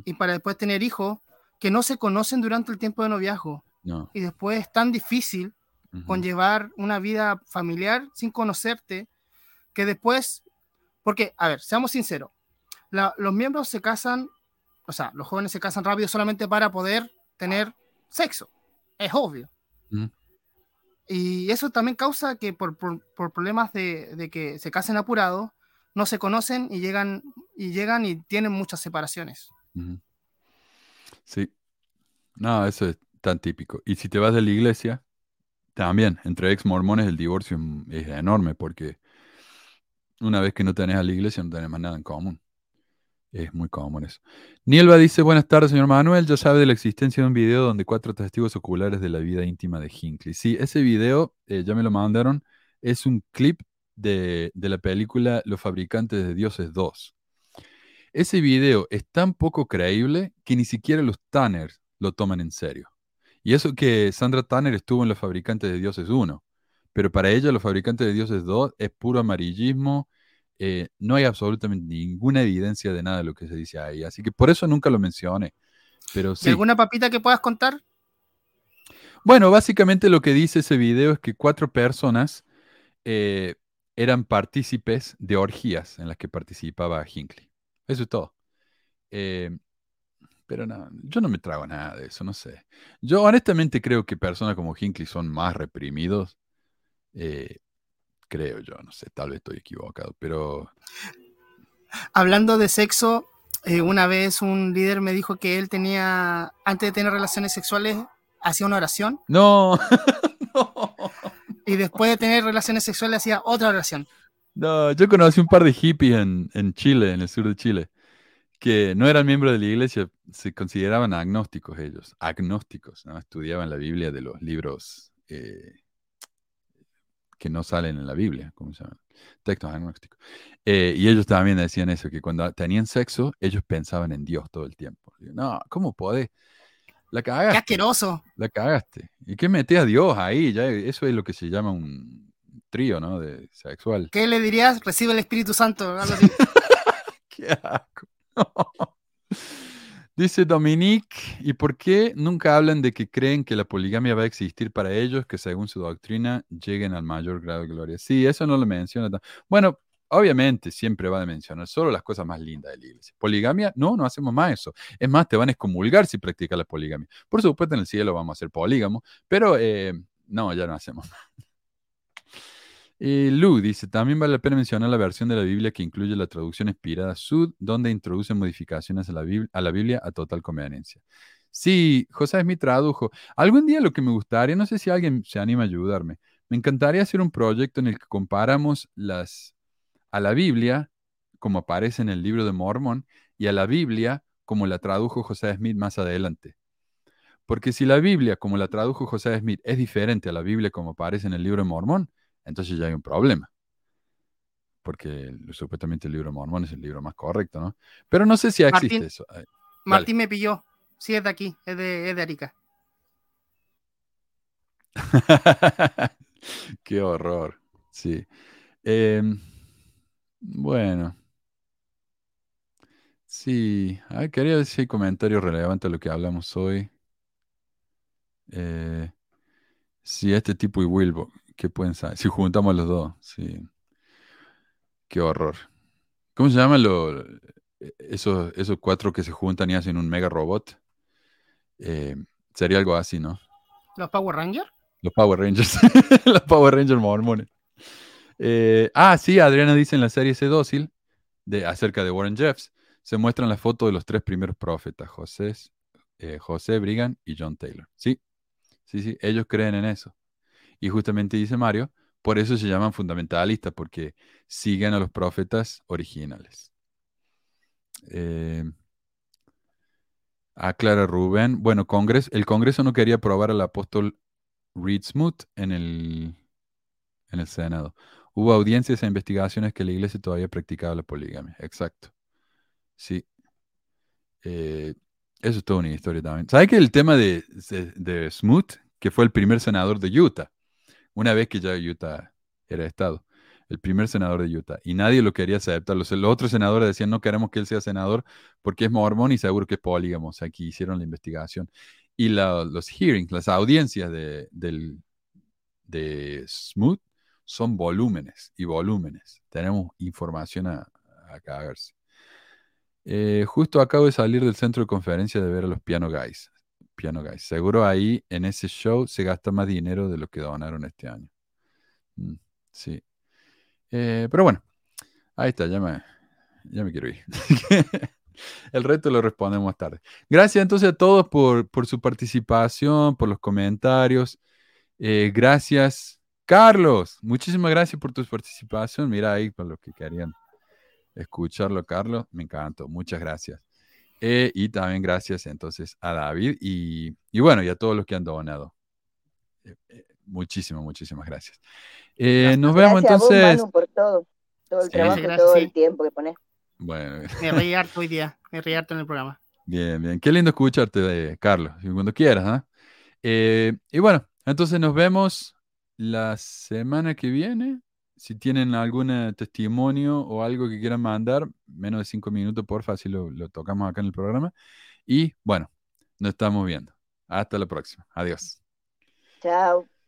y para después tener hijos que no se conocen durante el tiempo de noviazgo. Y después es tan difícil conllevar una vida familiar sin conocerte que después, porque, a ver, seamos sinceros, los miembros se casan, o sea, los jóvenes se casan rápido solamente para poder tener sexo, es obvio. Y eso también causa que por, problemas de, que se casen apurados, no se conocen y llegan y llegan y tienen muchas separaciones. Sí. No, eso es tan típico. Y si te vas de la iglesia, también, entre ex mormones el divorcio es enorme porque una vez que no tenés a la iglesia no tenés más nada en común. Es muy común eso. Nielva dice, buenas tardes, señor Manuel. Ya sabe de la existencia de un video donde cuatro testigos oculares de la vida íntima de Hinckley. Sí, ese video, eh, ya me lo mandaron, es un clip de, de la película Los Fabricantes de Dioses 2. Ese video es tan poco creíble que ni siquiera los Tanners lo toman en serio. Y eso que Sandra Tanner estuvo en Los Fabricantes de Dioses 1, pero para ella Los Fabricantes de Dioses 2 es puro amarillismo, eh, no hay absolutamente ninguna evidencia de nada de lo que se dice ahí, así que por eso nunca lo mencioné. Pero sí. ¿Alguna papita que puedas contar? Bueno, básicamente lo que dice ese video es que cuatro personas eh, eran partícipes de orgías en las que participaba Hinckley. Eso es todo. Eh, pero no, yo no me trago nada de eso, no sé. Yo honestamente creo que personas como Hinckley son más reprimidos eh, creo yo, no sé, tal vez estoy equivocado, pero... Hablando de sexo, eh, una vez un líder me dijo que él tenía, antes de tener relaciones sexuales, hacía una oración. No. Y después de tener relaciones sexuales hacía otra oración. No, yo conocí un par de hippies en, en Chile, en el sur de Chile, que no eran miembros de la iglesia, se consideraban agnósticos ellos, agnósticos, ¿no? estudiaban la Biblia de los libros eh, que no salen en la Biblia, ¿cómo se llaman? Textos agnósticos. Eh, y ellos también decían eso, que cuando tenían sexo, ellos pensaban en Dios todo el tiempo. No, ¿cómo podés? La cagaste. ¡Qué asqueroso! La cagaste. ¿Y qué metés a Dios ahí? Ya, eso es lo que se llama un trío, ¿no? De sexual. ¿Qué le dirías? Recibe el Espíritu Santo. qué asco. Dice Dominique, ¿y por qué nunca hablan de que creen que la poligamia va a existir para ellos, que según su doctrina lleguen al mayor grado de gloria? Sí, eso no lo menciona. Bueno, obviamente siempre va a mencionar solo las cosas más lindas de la iglesia. Poligamia, no, no hacemos más eso. Es más, te van a excomulgar si practicas la poligamia. Por supuesto, en el cielo vamos a ser polígamos, pero eh, no, ya no hacemos más. Y Lu dice, también vale la pena mencionar la versión de la Biblia que incluye la traducción inspirada Sud, donde introduce modificaciones a la, Biblia, a la Biblia a total conveniencia. Sí, José Smith tradujo. Algún día lo que me gustaría, no sé si alguien se anima a ayudarme, me encantaría hacer un proyecto en el que comparamos las, a la Biblia, como aparece en el libro de Mormón, y a la Biblia, como la tradujo José Smith más adelante. Porque si la Biblia, como la tradujo José Smith, es diferente a la Biblia como aparece en el libro de Mormón, entonces ya hay un problema. Porque supuestamente el libro Mormón es el libro más correcto, ¿no? Pero no sé si existe eso. Martín me pilló. Sí, es de aquí, es de, es de Arica. Qué horror. Sí. Em, bueno. Sí, quería hay comentarios relevantes a lo que hablamos hoy. Eh, si este tipo y Wilbo, ¿Qué pueden saber? Si juntamos los dos, sí. Qué horror. ¿Cómo se llaman los, esos, esos cuatro que se juntan y hacen un mega robot? Eh, sería algo así, ¿no? ¿Los Power Rangers? Los Power Rangers. los Power Rangers mormones. Eh, ah, sí, Adriana dice en la serie ese dócil, de, acerca de Warren Jeffs, se muestran las fotos de los tres primeros profetas, José, eh, José Brigham y John Taylor. Sí, sí, sí, ellos creen en eso. Y justamente dice Mario, por eso se llaman fundamentalistas, porque siguen a los profetas originales. Eh, aclara Rubén. Bueno, el Congreso no quería aprobar al apóstol Reed Smoot en el, en el Senado. Hubo audiencias e investigaciones que la iglesia todavía practicaba la poligamia. Exacto. Sí. Eh, eso es toda una historia también. ¿Sabes que el tema de, de, de Smoot, que fue el primer senador de Utah, una vez que ya Utah era Estado, el primer senador de Utah, y nadie lo quería aceptar. Los, otros senadores decían, no queremos que él sea senador porque es mormón y seguro que es polígamo. O sea, aquí hicieron la investigación. Y los hearings, las audiencias de, del, de Smooth son volúmenes y volúmenes. Tenemos información a, a cagarse. Eh, justo acabo de salir del centro de conferencia de ver a los Piano Guys. Piano Guys. Seguro ahí en ese show se gasta más dinero de lo que donaron este año. Mm, sí. Eh, pero bueno, ahí está, ya me, ya me quiero ir. El reto lo respondemos más tarde. Gracias entonces a todos por, su participación, por los comentarios. Eh, gracias, Carlos. Muchísimas gracias por tu participación. Mira ahí para los que querían escucharlo, Carlos. Me encantó. Muchas gracias. Eh, y también gracias entonces a David y, bueno, y a todos los que han donado. Eh, eh, muchísimas, muchísimas gracias. nos vemos entonces. por todo, todo el trabajo, todo el tiempo que pones. Bueno. Me reí harto hoy día, me reí harto en el programa. Bien, bien. Qué lindo escucharte, Carlos, cuando quieras. ¿ah? y bueno, entonces nos vemos la semana que viene si tienen algún testimonio o algo que quieran mandar, menos de cinco minutos, por fácil lo, lo tocamos acá en el programa. Y bueno, nos estamos viendo. Hasta la próxima. Adiós. Chao.